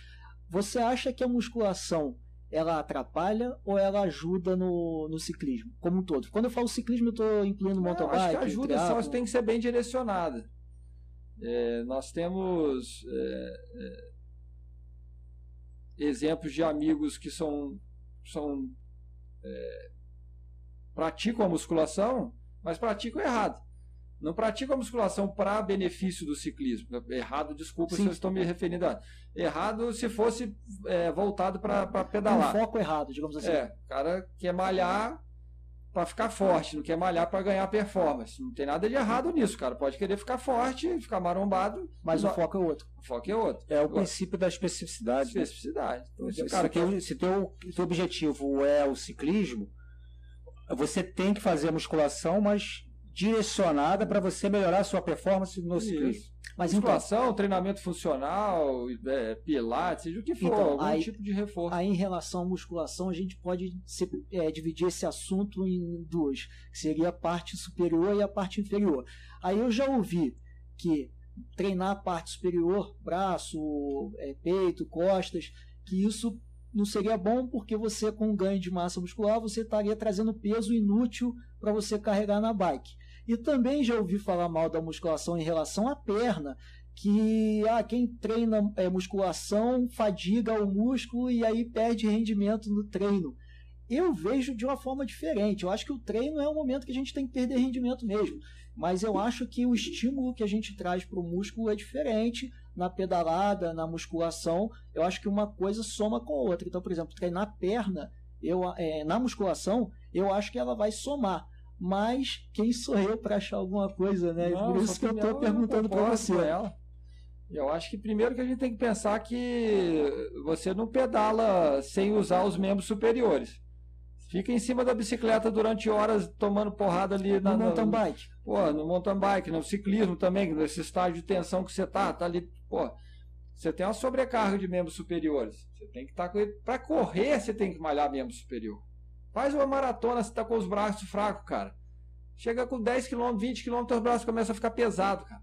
Você acha que a musculação ela atrapalha ou ela ajuda no, no ciclismo, como um todo? Quando eu falo ciclismo, eu estou incluindo mountain bike. Acho que ajuda, só que tem que ser bem direcionada. É, nós temos é, é, exemplos de amigos que são, são é, praticam a musculação, mas praticam errado. Não praticam a musculação para benefício do ciclismo. Errado, desculpa Sim. se eu estou me referindo a. Errado se fosse é, voltado para pedalar. Um foco errado, digamos assim. É, o cara quer malhar para ficar forte, não quer malhar para ganhar performance. Não tem nada de errado nisso, cara. Pode querer ficar forte, ficar marombado. Mas o foco é outro. O foco é outro. É o princípio da especificidade. Né? Especificidade. Então, se, cara, se, se teu, teu objetivo é o ciclismo, você tem que fazer a musculação, mas direcionada para você melhorar a sua performance no ciclismo. Mas musculação, então, treinamento funcional, é, pilates, seja o que for, então, algum aí, tipo de reforço. Aí, em relação à musculação, a gente pode se, é, dividir esse assunto em duas, que seria a parte superior e a parte inferior. Aí eu já ouvi que treinar a parte superior, braço, é, peito, costas, que isso não seria bom porque você com ganho de massa muscular você estaria trazendo peso inútil para você carregar na bike. E também já ouvi falar mal da musculação em relação à perna, que ah, quem treina é, musculação fadiga o músculo e aí perde rendimento no treino. Eu vejo de uma forma diferente. Eu acho que o treino é o momento que a gente tem que perder rendimento mesmo. Mas eu acho que o estímulo que a gente traz para o músculo é diferente na pedalada, na musculação. Eu acho que uma coisa soma com a outra. Então, por exemplo, treinar perna, eu, é, na musculação, eu acho que ela vai somar mas quem sou eu para achar alguma coisa, né? Não, Por isso que eu estou perguntando para você. Ela. Eu acho que primeiro que a gente tem que pensar que você não pedala sem usar os membros superiores. Fica em cima da bicicleta durante horas tomando porrada ali na, no mountain bike. Pô, no mountain bike, no ciclismo também, nesse estágio de tensão que você tá, tá ali, pô. Você tem uma sobrecarga de membros superiores. Você tem que estar tá com ele. Para correr, você tem que malhar membro superior. Faz uma maratona, você tá com os braços fracos, cara. Chega com 10 km, 20 km, os braços começam a ficar pesado, cara.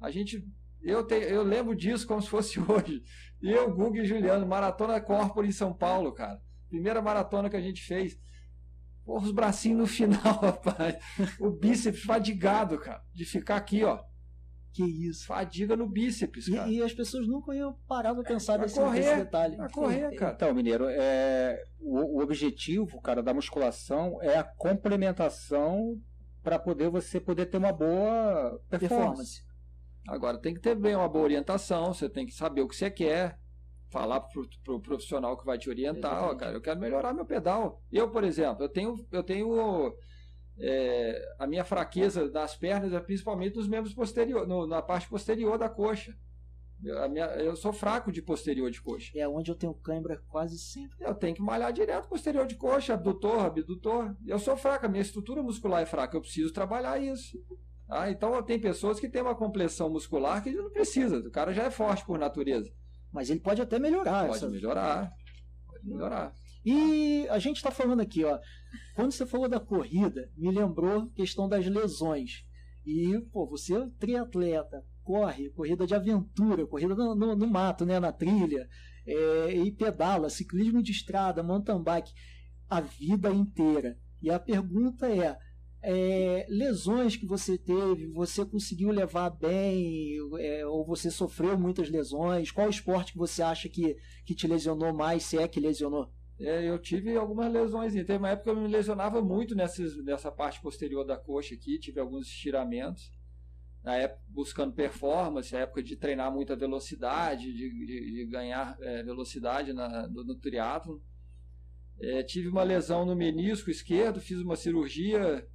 A gente. Eu, te, eu lembro disso como se fosse hoje. Eu, Gugu e Juliano, maratona Corpore em São Paulo, cara. Primeira maratona que a gente fez. Porra, os bracinhos no final, rapaz. O bíceps fadigado, cara. De ficar aqui, ó. Que isso. Fadiga no bíceps, cara. E, e as pessoas nunca iam parar pra pensar nesse, correr, nesse detalhe. Correr, cara. Então, Mineiro, é, o, o objetivo, cara, da musculação é a complementação para poder você poder ter uma boa performance. performance. Agora tem que ter bem uma boa orientação, você tem que saber o que você quer, falar pro, pro profissional que vai te orientar, ó, cara, eu quero melhorar meu pedal. Eu, por exemplo, eu tenho eu tenho é, a minha fraqueza das pernas é principalmente nos membros posteriores, na parte posterior da coxa. Eu, minha, eu sou fraco de posterior de coxa. É onde eu tenho cãibra quase sempre. Eu tenho que malhar direto posterior de coxa, abdutor, abdutor. Eu sou fraco, a minha estrutura muscular é fraca, eu preciso trabalhar isso. Ah, então tem pessoas que têm uma complexão muscular que não precisa, o cara já é forte por natureza. Mas ele pode até melhorar. Pode essa... melhorar. Pode melhorar. E a gente está falando aqui, ó. Quando você falou da corrida, me lembrou a questão das lesões. E, pô, você é triatleta, corre, corrida de aventura, corrida no, no, no mato, né, na trilha, é, e pedala, ciclismo de estrada, mountain bike, a vida inteira. E a pergunta é, é, lesões que você teve, você conseguiu levar bem, é, ou você sofreu muitas lesões? Qual esporte que você acha que, que te lesionou mais, se é que lesionou? É, eu tive algumas lesões. Teve uma época que eu me lesionava muito nessa, parte posterior da coxa aqui, tive alguns estiramentos. Na época, buscando performance, a época de treinar muita velocidade, de, de, de ganhar é, velocidade na, no, no triatlo. É, tive uma lesão no menisco esquerdo, fiz uma cirurgia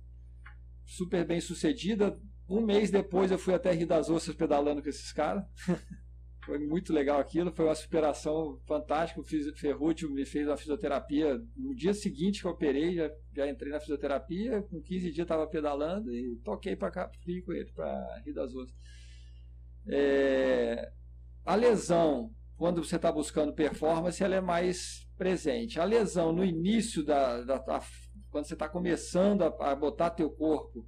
super bem sucedida. Um mês depois eu fui até Rio das Ostras pedalando com esses caras. Foi muito legal aquilo, foi uma superação fantástica. O Ferrúcio me fez uma fisioterapia. No dia seguinte que eu operei, já, já entrei na fisioterapia. Com 15 dias estava pedalando e toquei para cá, fui com ele para Rio das Ostras. É, a lesão, quando você está buscando performance, ela é mais presente. A lesão no início da, da, da quando você está começando a, a, botar teu corpo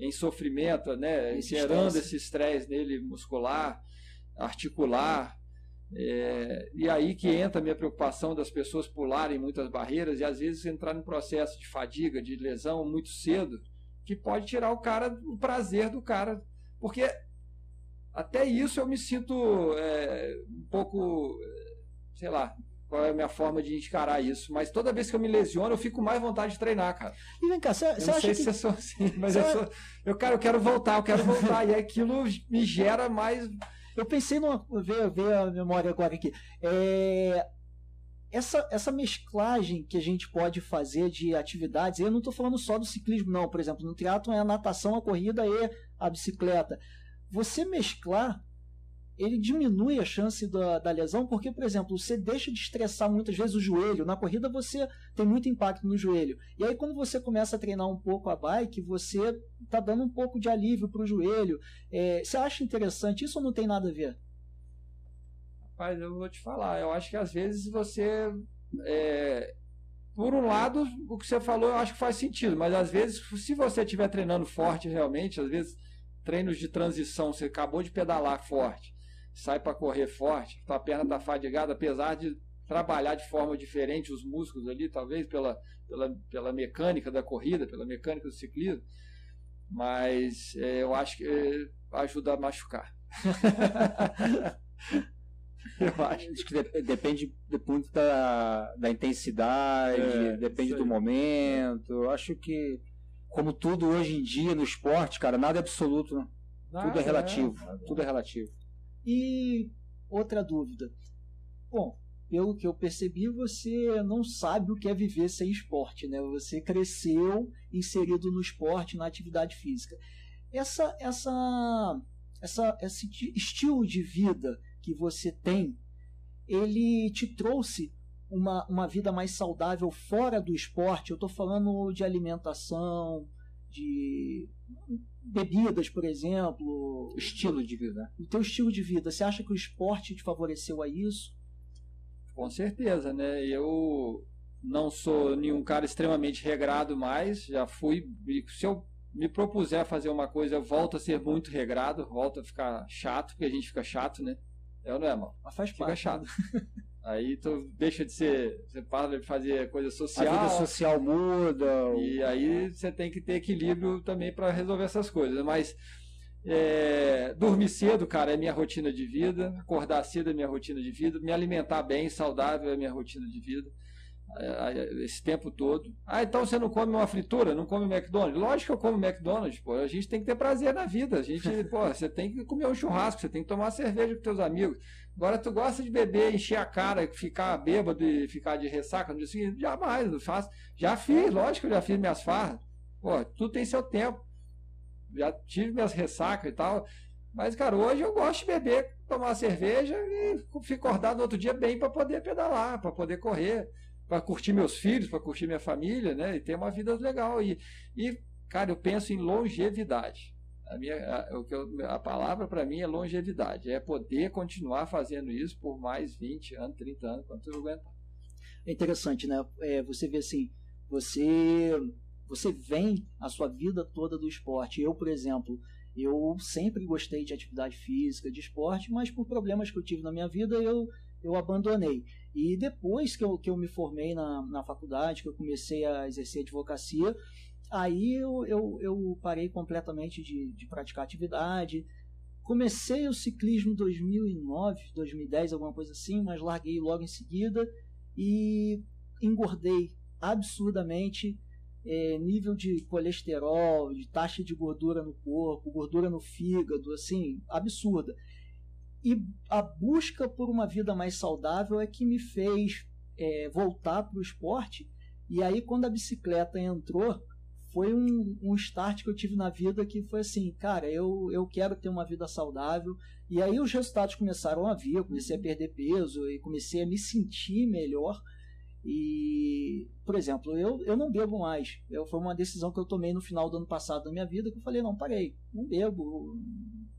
em sofrimento, né, gerando esse estresse nele muscular, articular. É, e aí que entra a minha preocupação das pessoas pularem muitas barreiras e às vezes entrar num processo de fadiga, de lesão muito cedo, que pode tirar o cara, o prazer do cara. Porque até isso eu me sinto é, um pouco, sei lá, qual é a minha forma de encarar isso. Mas toda vez que eu me lesiono, eu fico mais vontade de treinar, cara. E vem cá, você acha não sei que... se eu sou assim, mas eu sou. Eu, cara, eu quero voltar, eu quero voltar. e aquilo me gera mais eu pensei numa. Ver, a memória agora aqui. É, essa, essa mesclagem que a gente pode fazer de atividades, eu não estou falando só do ciclismo, não. Por exemplo, no triatlo é a natação, a corrida e a bicicleta. Você mesclar, ele diminui a chance da, da lesão, porque, por exemplo, você deixa de estressar muitas vezes o joelho. Na corrida você tem muito impacto no joelho. E aí, quando você começa a treinar um pouco a bike, você está dando um pouco de alívio para o joelho. É, você acha interessante isso ou não tem nada a ver? Rapaz, eu vou te falar, eu acho que às vezes você. É, por um lado, o que você falou eu acho que faz sentido, mas às vezes, se você estiver treinando forte realmente, às vezes treinos de transição, você acabou de pedalar forte, sai para correr forte, tua perna está fadigada, apesar de trabalhar de forma diferente os músculos ali, talvez pela, pela, pela mecânica da corrida, pela mecânica do ciclismo, mas é, eu acho que é, ajuda a machucar. Eu acho. acho que depende muito da, da intensidade, é, depende do momento. Eu acho que, como tudo hoje em dia no esporte, cara, nada é absoluto, né? Nada, tudo é relativo. É, tudo é relativo. E outra dúvida. Bom, pelo que eu percebi, você não sabe o que é viver sem esporte, né? Você cresceu inserido no esporte, na atividade física. Essa, essa, essa, esse estilo de vida que você tem, ele te trouxe uma, uma vida mais saudável fora do esporte. Eu estou falando de alimentação, de bebidas, por exemplo. Estilo de vida. O teu estilo de vida. Você acha que o esporte te favoreceu a isso? Com certeza, né? Eu não sou nenhum cara extremamente regrado mais. Já fui. Se eu me propuser fazer uma coisa, eu volto a ser muito regrado, volto a ficar chato, porque a gente fica chato, né? Ou não é, mano? Mas faz Fica parte. chato. Aí tu deixa de ser. Você para de fazer coisa social. A vida social muda. E aí você tem que ter equilíbrio também para resolver essas coisas. Mas é, dormir cedo, cara, é minha rotina de vida. Acordar cedo é minha rotina de vida. Me alimentar bem, saudável é minha rotina de vida. É, esse tempo todo. Ah, então você não come uma fritura, não come McDonald's? Lógico que eu como McDonald's, pô. A gente tem que ter prazer na vida. A gente, pô, você tem que comer um churrasco, você tem que tomar cerveja com teus amigos. Agora, tu gosta de beber, encher a cara, ficar bêbado e ficar de ressaca no dia seguinte? Jamais, não faço. Já fiz, lógico que eu já fiz minhas farras. Pô, tudo tem seu tempo. Já tive minhas ressacas e tal. Mas, cara, hoje eu gosto de beber, tomar cerveja e fico acordado no outro dia bem para poder pedalar, para poder correr para curtir meus filhos, para curtir minha família, né? E ter uma vida legal. E, e cara, eu penso em longevidade. A, minha, a, o que eu, a palavra para mim é longevidade. É poder continuar fazendo isso por mais 20 anos, 30 anos, quanto eu aguentar. É interessante, né? É, você vê assim, você, você vem a sua vida toda do esporte. Eu, por exemplo, eu sempre gostei de atividade física, de esporte, mas por problemas que eu tive na minha vida, eu, eu abandonei. E depois que eu, que eu me formei na, na faculdade, que eu comecei a exercer advocacia, aí eu, eu, eu parei completamente de, de praticar atividade. Comecei o ciclismo em 2009, 2010, alguma coisa assim, mas larguei logo em seguida e engordei absurdamente. É, nível de colesterol, de taxa de gordura no corpo, gordura no fígado, assim, absurda. E a busca por uma vida mais saudável é que me fez é, voltar para o esporte. E aí, quando a bicicleta entrou, foi um, um start que eu tive na vida que foi assim, cara, eu, eu quero ter uma vida saudável. E aí os resultados começaram a vir, eu comecei a perder peso e comecei a me sentir melhor. E, por exemplo, eu, eu não bebo mais. Eu, foi uma decisão que eu tomei no final do ano passado da minha vida, que eu falei, não, parei, não bebo,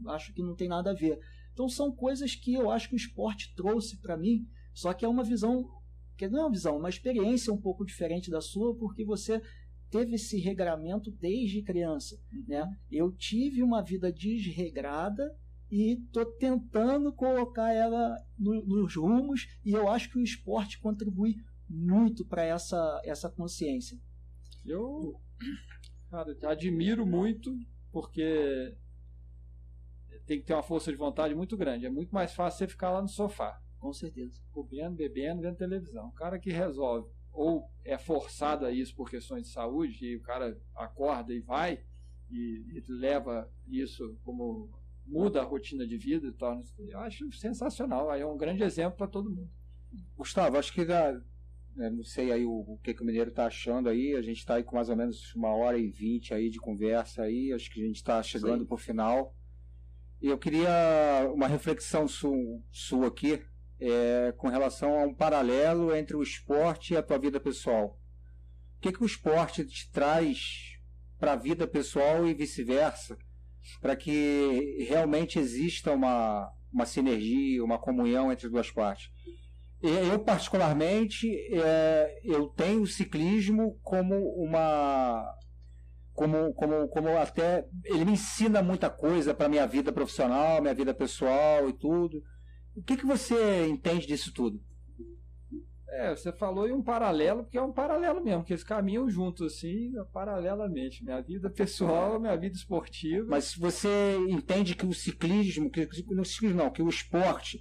acho que não tem nada a ver. Então são coisas que eu acho que o esporte trouxe para mim, só que é uma visão, que não é uma visão, uma experiência um pouco diferente da sua, porque você teve esse regramento desde criança, uhum. né? Eu tive uma vida desregrada e tô tentando colocar ela no, nos rumos e eu acho que o esporte contribui muito para essa essa consciência. Eu cara, admiro muito porque tem que ter uma força de vontade muito grande. É muito mais fácil você ficar lá no sofá. Com certeza. Comendo, bebendo, vendo televisão. O cara que resolve, ou é forçado a isso por questões de saúde, e o cara acorda e vai, e, e leva isso como muda a rotina de vida e torna Eu acho sensacional. Aí é um grande exemplo para todo mundo. Gustavo, acho que dá, né, não sei aí o, o, que, que o Mineiro está achando aí. A gente está aí com mais ou menos uma hora e vinte aí de conversa aí. Acho que a gente está chegando para o final. E eu queria uma reflexão su, sua aqui é, com relação a um paralelo entre o esporte e a tua vida pessoal. O que, que o esporte te traz para a vida pessoal e vice-versa, para que realmente exista uma, uma sinergia, uma comunhão entre as duas partes? Eu, particularmente, é, eu tenho o ciclismo como uma. Como, como, como até. Ele me ensina muita coisa para minha vida profissional, minha vida pessoal e tudo. O que, que você entende disso tudo? É, você falou em um paralelo, porque é um paralelo mesmo, que eles caminham juntos assim, paralelamente. Minha vida pessoal, minha vida esportiva. Mas você entende que o ciclismo, que, não, ciclismo não, que o esporte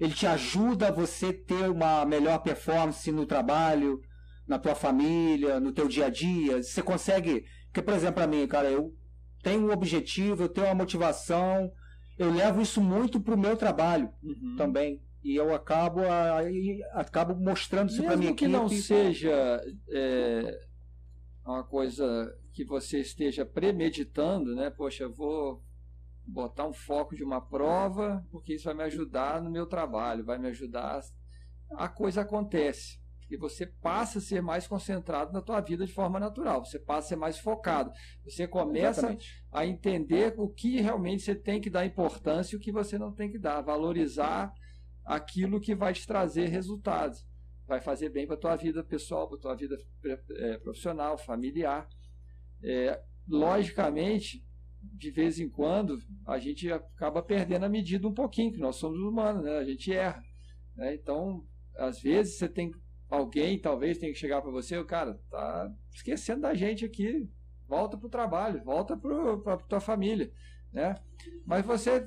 ele te ajuda a você ter uma melhor performance no trabalho, na tua família, no teu dia a dia. Você consegue, porque por exemplo, para mim, cara, eu tenho um objetivo, eu tenho uma motivação, eu levo isso muito pro meu trabalho uhum. também. E eu acabo, aí, acabo mostrando isso para mim que não seja é, uma coisa que você esteja premeditando, né? Poxa, eu vou botar um foco de uma prova, porque isso vai me ajudar no meu trabalho, vai me ajudar. A coisa acontece. E você passa a ser mais concentrado na tua vida de forma natural. Você passa a ser mais focado. Você começa Exatamente. a entender o que realmente você tem que dar importância e o que você não tem que dar. Valorizar aquilo que vai te trazer resultados. Vai fazer bem para a tua vida pessoal, para a tua vida é, profissional, familiar. É, logicamente, de vez em quando a gente acaba perdendo a medida um pouquinho, que nós somos humanos, né? A gente erra. Né? Então, às vezes você tem alguém, talvez tem que chegar para você, o cara tá esquecendo da gente aqui, volta para o trabalho, volta para a tua família, né? Mas você,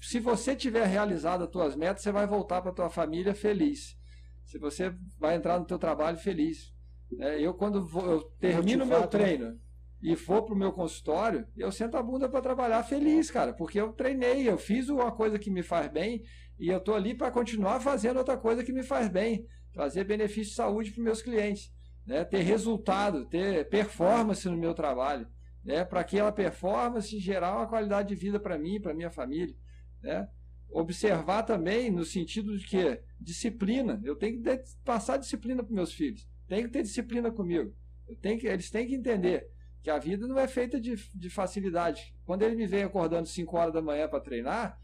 se você tiver realizado as tuas metas, você vai voltar para tua família feliz. Se você vai entrar no teu trabalho feliz. Né? Eu quando vou, eu termino meu né? treino, e for para o meu consultório, eu sento a bunda para trabalhar feliz, cara, porque eu treinei, eu fiz uma coisa que me faz bem e eu estou ali para continuar fazendo outra coisa que me faz bem, trazer benefício de saúde para os meus clientes, né? ter resultado, ter performance no meu trabalho, né? para aquela performance gerar uma qualidade de vida para mim, para minha família. Né? Observar também no sentido de que disciplina, eu tenho que passar disciplina para meus filhos, tenho que ter disciplina comigo, eu tenho que, eles têm que entender que a vida não é feita de, de facilidade. Quando ele me vem acordando 5 horas da manhã para treinar,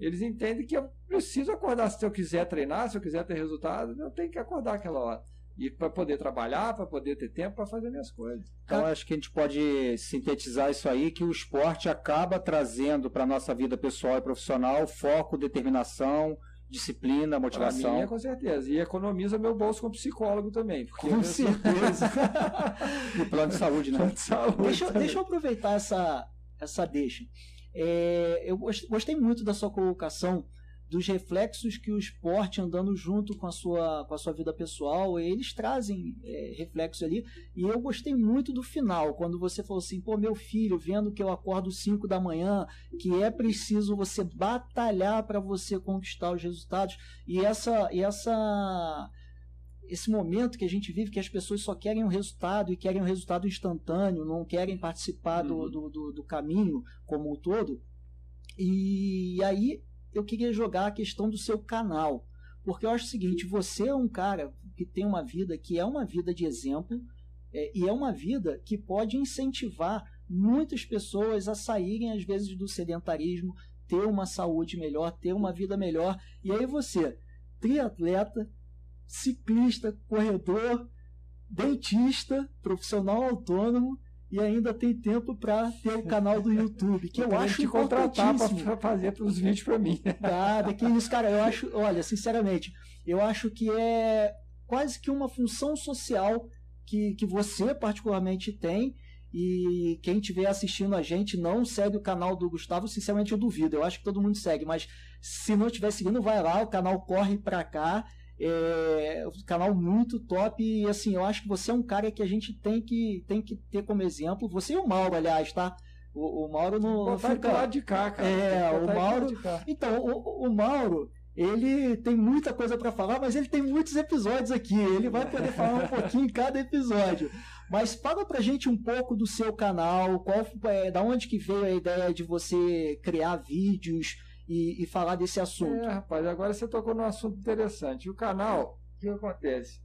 eles entendem que eu preciso acordar se eu quiser treinar, se eu quiser ter resultado, eu tenho que acordar aquela hora. E para poder trabalhar, para poder ter tempo para fazer minhas coisas. Então, acho que a gente pode sintetizar isso aí, que o esporte acaba trazendo para a nossa vida pessoal e profissional foco, determinação, disciplina, motivação. É com certeza. E economiza meu bolso como psicólogo também. Com certeza. no plano de saúde, né? Plano de saúde deixa, deixa eu aproveitar essa, essa deixa. É, eu gostei muito da sua colocação dos reflexos que o esporte andando junto com a sua, com a sua vida pessoal, eles trazem é, reflexos ali. E eu gostei muito do final, quando você falou assim: pô, meu filho, vendo que eu acordo 5 da manhã, que é preciso você batalhar para você conquistar os resultados. E essa. E essa esse momento que a gente vive, que as pessoas só querem um resultado e querem um resultado instantâneo, não querem participar do, uhum. do, do, do caminho como um todo. E aí eu queria jogar a questão do seu canal. Porque eu acho o seguinte: você é um cara que tem uma vida que é uma vida de exemplo é, e é uma vida que pode incentivar muitas pessoas a saírem, às vezes, do sedentarismo, ter uma saúde melhor, ter uma vida melhor. E aí você, triatleta, ciclista, corredor, dentista, profissional autônomo e ainda tem tempo para ter o canal do YouTube, que eu, eu acho te contratar para fazer os vídeos para mim. Nada, que isso, cara, eu acho, olha, sinceramente, eu acho que é quase que uma função social que, que você particularmente tem e quem estiver assistindo a gente não segue o canal do Gustavo, sinceramente eu duvido. Eu acho que todo mundo segue, mas se não estiver seguindo, vai lá, o canal corre para cá é um canal muito top e assim, eu acho que você é um cara que a gente tem que, tem que ter como exemplo. Você e o Mauro, aliás, tá? O, o Mauro não. Vai fica... de cá, cara. É, o Mauro. Então, o, o Mauro, ele tem muita coisa para falar, mas ele tem muitos episódios aqui. Ele vai poder falar um pouquinho em cada episódio. Mas fala pra gente um pouco do seu canal, qual, é, da onde que veio a ideia de você criar vídeos e, e falar desse assunto. É, rapaz, agora você tocou num assunto interessante. O canal, o que acontece?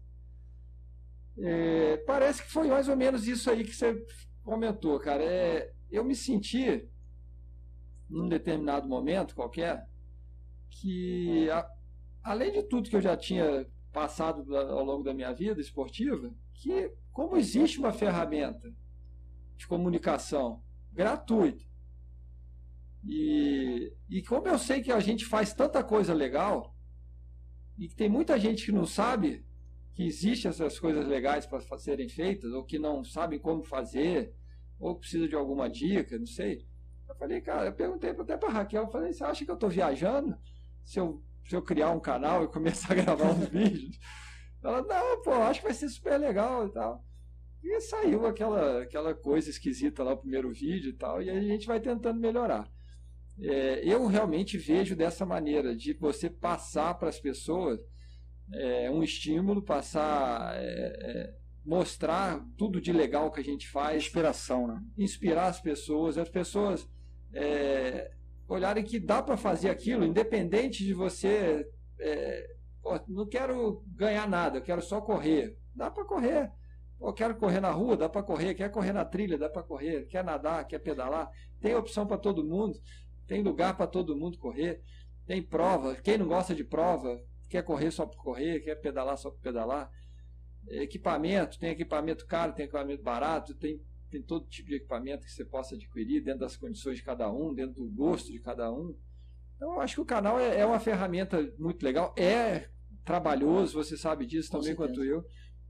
É, parece que foi mais ou menos isso aí que você comentou, cara. É, eu me senti, num determinado momento qualquer, que a, além de tudo que eu já tinha passado ao longo da minha vida esportiva, que como existe uma ferramenta de comunicação gratuita e, e como eu sei que a gente faz tanta coisa legal e que tem muita gente que não sabe que existem essas coisas legais para serem feitas ou que não sabem como fazer ou precisa de alguma dica, não sei. Eu falei, cara, eu perguntei até para Raquel, eu falei, você acha que eu estou viajando? Se eu, se eu criar um canal e começar a gravar uns vídeos? Ela, não, pô, acho que vai ser super legal e tal. E saiu aquela, aquela coisa esquisita lá, o primeiro vídeo e tal, e aí a gente vai tentando melhorar. É, eu realmente vejo dessa maneira, de você passar para as pessoas é, um estímulo, passar, é, é, mostrar tudo de legal que a gente faz. Inspiração, né? Inspirar as pessoas, as pessoas é, olharem que dá para fazer aquilo, independente de você. É, pô, não quero ganhar nada, eu quero só correr. Dá para correr. Pô, quero correr na rua, dá para correr. Quer correr na trilha, dá para correr. Quer nadar, quer pedalar. Tem opção para todo mundo. Tem lugar para todo mundo correr. Tem prova. Quem não gosta de prova, quer correr só por correr, quer pedalar só por pedalar. Equipamento, tem equipamento caro, tem equipamento barato, tem, tem todo tipo de equipamento que você possa adquirir dentro das condições de cada um, dentro do gosto de cada um. Então, eu acho que o canal é, é uma ferramenta muito legal. É trabalhoso, você sabe disso também quanto eu.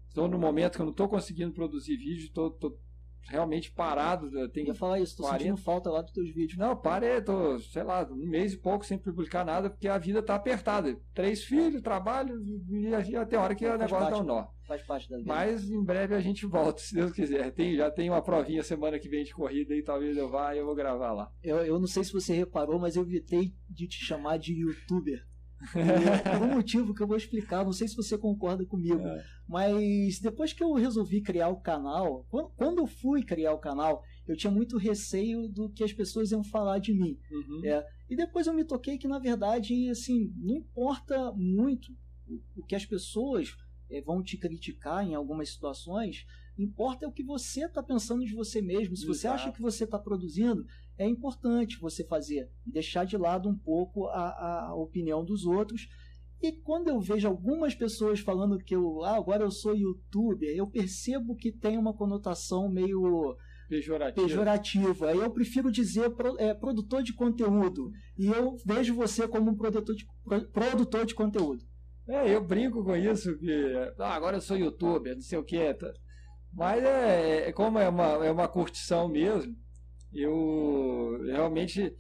Estou no momento que eu não estou conseguindo produzir vídeo, estou realmente parado. Tem eu ia falar isso, tô 40... sentindo falta lá dos teus vídeos. Não, parei, tô, sei lá, um mês e pouco sem publicar nada, porque a vida tá apertada. Três filhos, trabalho, e até hora que o negócio parte, dá um nó. Faz parte da vida. Mas em breve a gente volta, se Deus quiser. Tem, já tem uma provinha semana que vem de corrida e talvez eu vá e eu vou gravar lá. Eu, eu não sei se você reparou, mas eu evitei de te chamar de youtuber. Por um motivo que eu vou explicar, não sei se você concorda comigo, é. mas depois que eu resolvi criar o canal, quando eu fui criar o canal, eu tinha muito receio do que as pessoas iam falar de mim. Uhum. É, e depois eu me toquei que, na verdade, assim, não importa muito o que as pessoas é, vão te criticar em algumas situações, importa é o que você está pensando de você mesmo. Se Exato. você acha que você está produzindo, é importante você fazer e deixar de lado um pouco a, a opinião dos outros. E quando eu vejo algumas pessoas falando que eu ah, agora eu sou youtuber, eu percebo que tem uma conotação meio pejorativa. pejorativa. Eu prefiro dizer é, produtor de conteúdo. E eu vejo você como um produtor de, produtor de conteúdo. É, eu brinco com isso, que ah, agora eu sou youtuber, não sei o que. Tá. Mas é, é, como é uma, é uma curtição mesmo, eu realmente.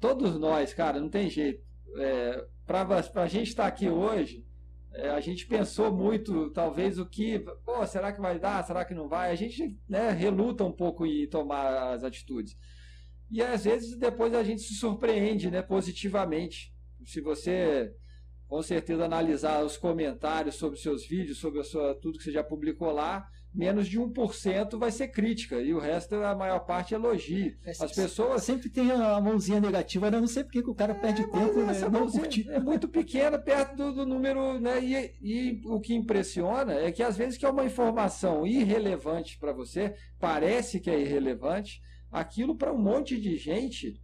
Todos nós, cara, não tem jeito. É, Para a gente estar tá aqui hoje, é, a gente pensou muito, talvez, o que. Pô, será que vai dar? Será que não vai? A gente né, reluta um pouco em tomar as atitudes. E às vezes depois a gente se surpreende né, positivamente. Se você com certeza analisar os comentários sobre seus vídeos, sobre a sua, tudo que você já publicou lá, menos de 1% vai ser crítica e o resto, a maior parte, é elogio. É, As pessoas. Sempre tem a mãozinha negativa, né? eu não sei porque que o cara é, perde tempo, né? Não curtir. É muito pequena, perto do, do número. Né? E, e, o que impressiona é que às vezes que é uma informação irrelevante para você, parece que é irrelevante, aquilo para um monte de gente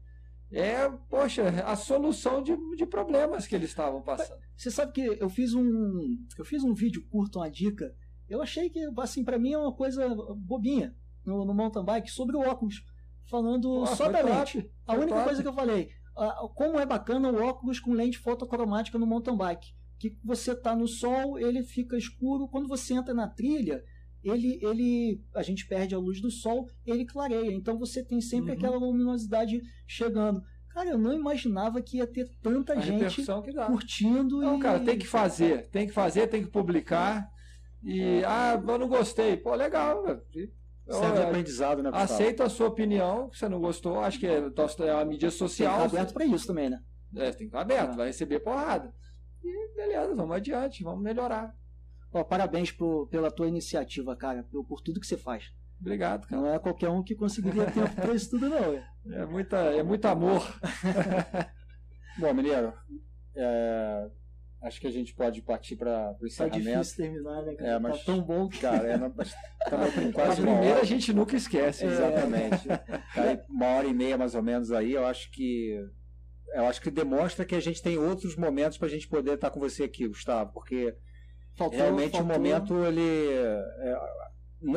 é, poxa, a solução de, de problemas que eles estavam passando. Você sabe que eu fiz um eu fiz um vídeo curto, uma dica. Eu achei que, assim, para mim é uma coisa bobinha no, no mountain bike sobre o óculos, falando só da lente. A única top. coisa que eu falei, uh, como é bacana o óculos com lente fotocromática no mountain bike. Que você tá no sol, ele fica escuro, quando você entra na trilha, ele, ele a gente perde a luz do sol, ele clareia. Então você tem sempre uhum. aquela luminosidade chegando. Cara, eu não imaginava que ia ter tanta a gente curtindo. Não, e... cara, tem que fazer, tem que fazer, tem que publicar. E, ah, eu não gostei. Pô, legal. Serve de aprendizado, né? Aceito a sua opinião, que você não gostou. Acho que é, é uma mídia social. Tem aberto para isso também, né? É, tem que estar aberto, ah. vai receber porrada. E beleza, vamos adiante, vamos melhorar. Ó, parabéns por, pela tua iniciativa, cara, por, por tudo que você faz. Obrigado, cara. Não é qualquer um que conseguiria tempo para isso tudo, não. É, muita, é muito amor. Bom, Mineiro, é, acho que a gente pode partir para o tá encerramento. Tá difícil terminar, né, cara? É, mas, tá tão bom. Cara, é, também quase a primeira a gente nunca esquece. É. Exatamente. Tá uma hora e meia, mais ou menos, aí, eu acho que eu acho que demonstra que a gente tem outros momentos para a gente poder estar com você aqui, Gustavo, porque faltou, realmente faltou... o momento ele é,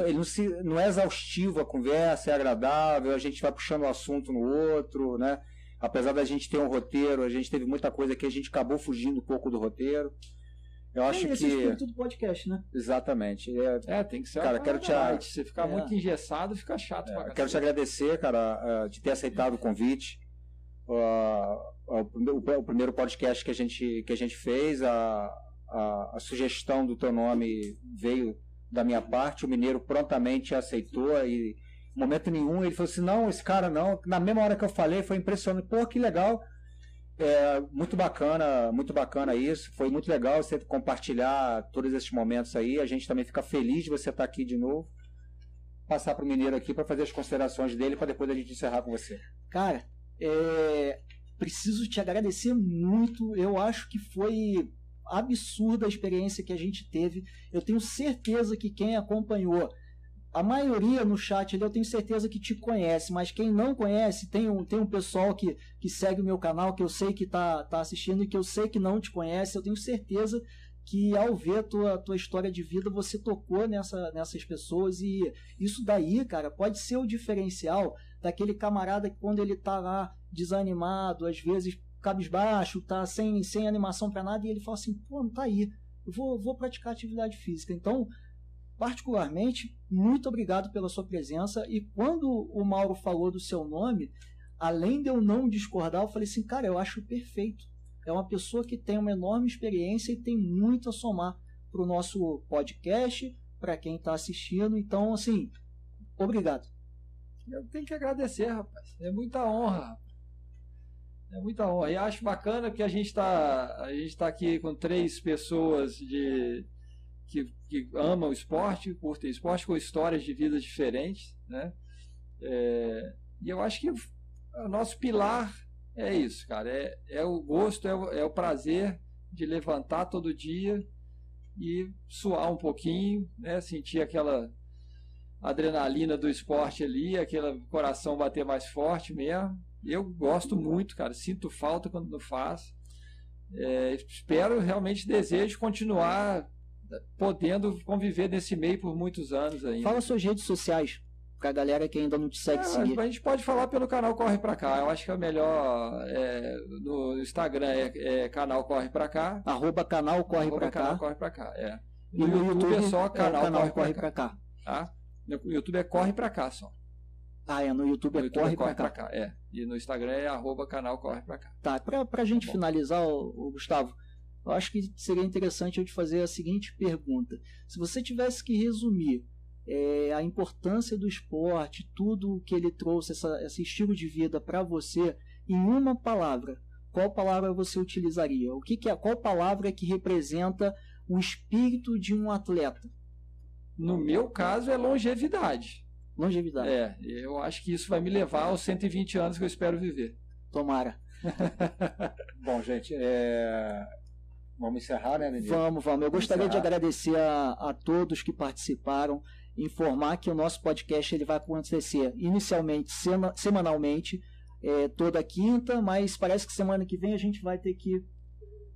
ele não, se, não é exaustivo a conversa, é agradável, a gente vai puxando um assunto no outro, né? Apesar da gente ter um roteiro, a gente teve muita coisa que a gente acabou fugindo um pouco do roteiro. Eu é, acho esse que. espírito do podcast, né? Exatamente. É, é tem que ser. Cara, quero te. Se ficar é. muito engessado, fica chato. É, quero te agradecer, cara, de ter aceitado o convite. Uh, o, primeiro podcast que a gente, que a gente fez, a, a, a sugestão do teu nome veio da minha parte, o mineiro prontamente aceitou e momento nenhum. Ele falou assim, não, esse cara não, na mesma hora que eu falei foi impressionante, pô, que legal, é, muito bacana, muito bacana isso, foi muito legal você compartilhar todos esses momentos aí, a gente também fica feliz de você estar aqui de novo, passar para o mineiro aqui para fazer as considerações dele para depois a gente encerrar com você. Cara, é, preciso te agradecer muito, eu acho que foi absurda a experiência que a gente teve. Eu tenho certeza que quem acompanhou, a maioria no chat ali, eu tenho certeza que te conhece, mas quem não conhece, tem um, tem um pessoal que, que segue o meu canal, que eu sei que está tá assistindo e que eu sei que não te conhece, eu tenho certeza que ao ver a tua, tua história de vida, você tocou nessa, nessas pessoas e isso daí, cara, pode ser o diferencial daquele camarada que quando ele tá lá desanimado, às vezes cabisbaixo, tá sem, sem animação para nada, e ele fala assim, pô, não tá aí, eu vou, vou praticar atividade física. Então, particularmente, muito obrigado pela sua presença, e quando o Mauro falou do seu nome, além de eu não discordar, eu falei assim, cara, eu acho perfeito. É uma pessoa que tem uma enorme experiência e tem muito a somar para o nosso podcast, para quem está assistindo. Então, assim, obrigado. Eu tenho que agradecer, rapaz. É muita honra. É muita honra. E acho bacana que a gente está a gente tá aqui com três pessoas de que, que amam o esporte, curtem esporte, com histórias de vida diferentes, né? É, e eu acho que o nosso pilar é isso, cara. É, é o gosto, é o, é o prazer de levantar todo dia e suar um pouquinho, né? Sentir aquela adrenalina do esporte ali, aquele coração bater mais forte mesmo eu gosto muito, cara. Sinto falta quando não faço. É, espero, realmente desejo continuar podendo conviver nesse meio por muitos anos ainda. Fala suas redes sociais pra galera que ainda não te segue é, seguir. A gente pode falar pelo canal Corre Pra Cá. Eu acho que é melhor é, no Instagram é, é, canal Corre Pra Cá. Arroba canal Corre Arroba Pra canal Cá. Corre Pra Cá, é. E no, no YouTube, YouTube, é só canal, canal Corre, Corre Pra, cá. Tá? No YouTube é Corre Pra Cá só. Ah, é, no YouTube é, no YouTube corre, é corre pra, cá. cá. É. E no Instagram é arroba canal corre pra cá. Tá, pra, pra gente tá finalizar, o, Gustavo, eu acho que seria interessante eu te fazer a seguinte pergunta. Se você tivesse que resumir é, a importância do esporte, tudo o que ele trouxe, essa, esse estilo de vida para você, em uma palavra, qual palavra você utilizaria? O que, que é, qual palavra que representa o espírito de um atleta? No meu caso é longevidade. Longevidade. É, eu acho que isso vai me levar aos 120 anos que eu espero viver. Tomara. Bom, gente, é... vamos encerrar, né, Nenê? Vamos, vamos. Eu gostaria encerrar. de agradecer a, a todos que participaram, informar que o nosso podcast ele vai acontecer inicialmente sema, semanalmente, é, toda quinta, mas parece que semana que vem a gente vai ter que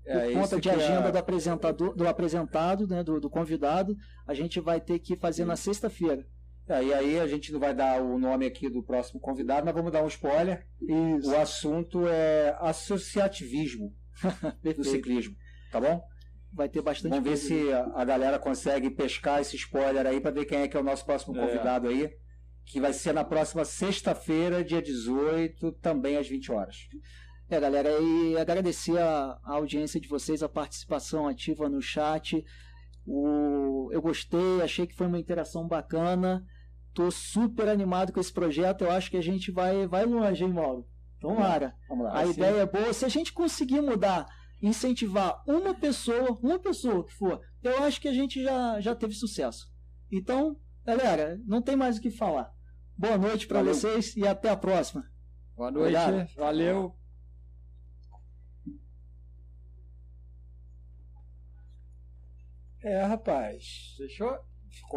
por é, conta de agenda é... do apresentador, do apresentado, né, do, do convidado, a gente vai ter que fazer Sim. na sexta-feira. É, e aí a gente não vai dar o nome aqui do próximo convidado, mas vamos dar um spoiler. Isso. O assunto é associativismo do ciclismo, tá bom? Vai ter bastante Vamos ver se a, a, galera consegue pescar esse spoiler aí para ver quem é que é o nosso próximo é. convidado é. aí, que vai ser na próxima sexta-feira, dia 18, também às 20 horas. É, galera, e agradecer a, a audiência de vocês, a participação ativa no chat. O, eu gostei, achei que foi uma interação bacana. Tô super animado com esse projeto. Eu acho que a gente vai, vai longe, hein, Mauro? Tomara. Vamos lá. A Assim. ideia é boa. Se a gente conseguir mudar, incentivar uma pessoa, uma pessoa que for, eu acho que a gente já, já teve sucesso. Então, galera, não tem mais o que falar. Boa noite para vocês e até a próxima. Boa noite, Obrigado. valeu. É, rapaz. Fechou?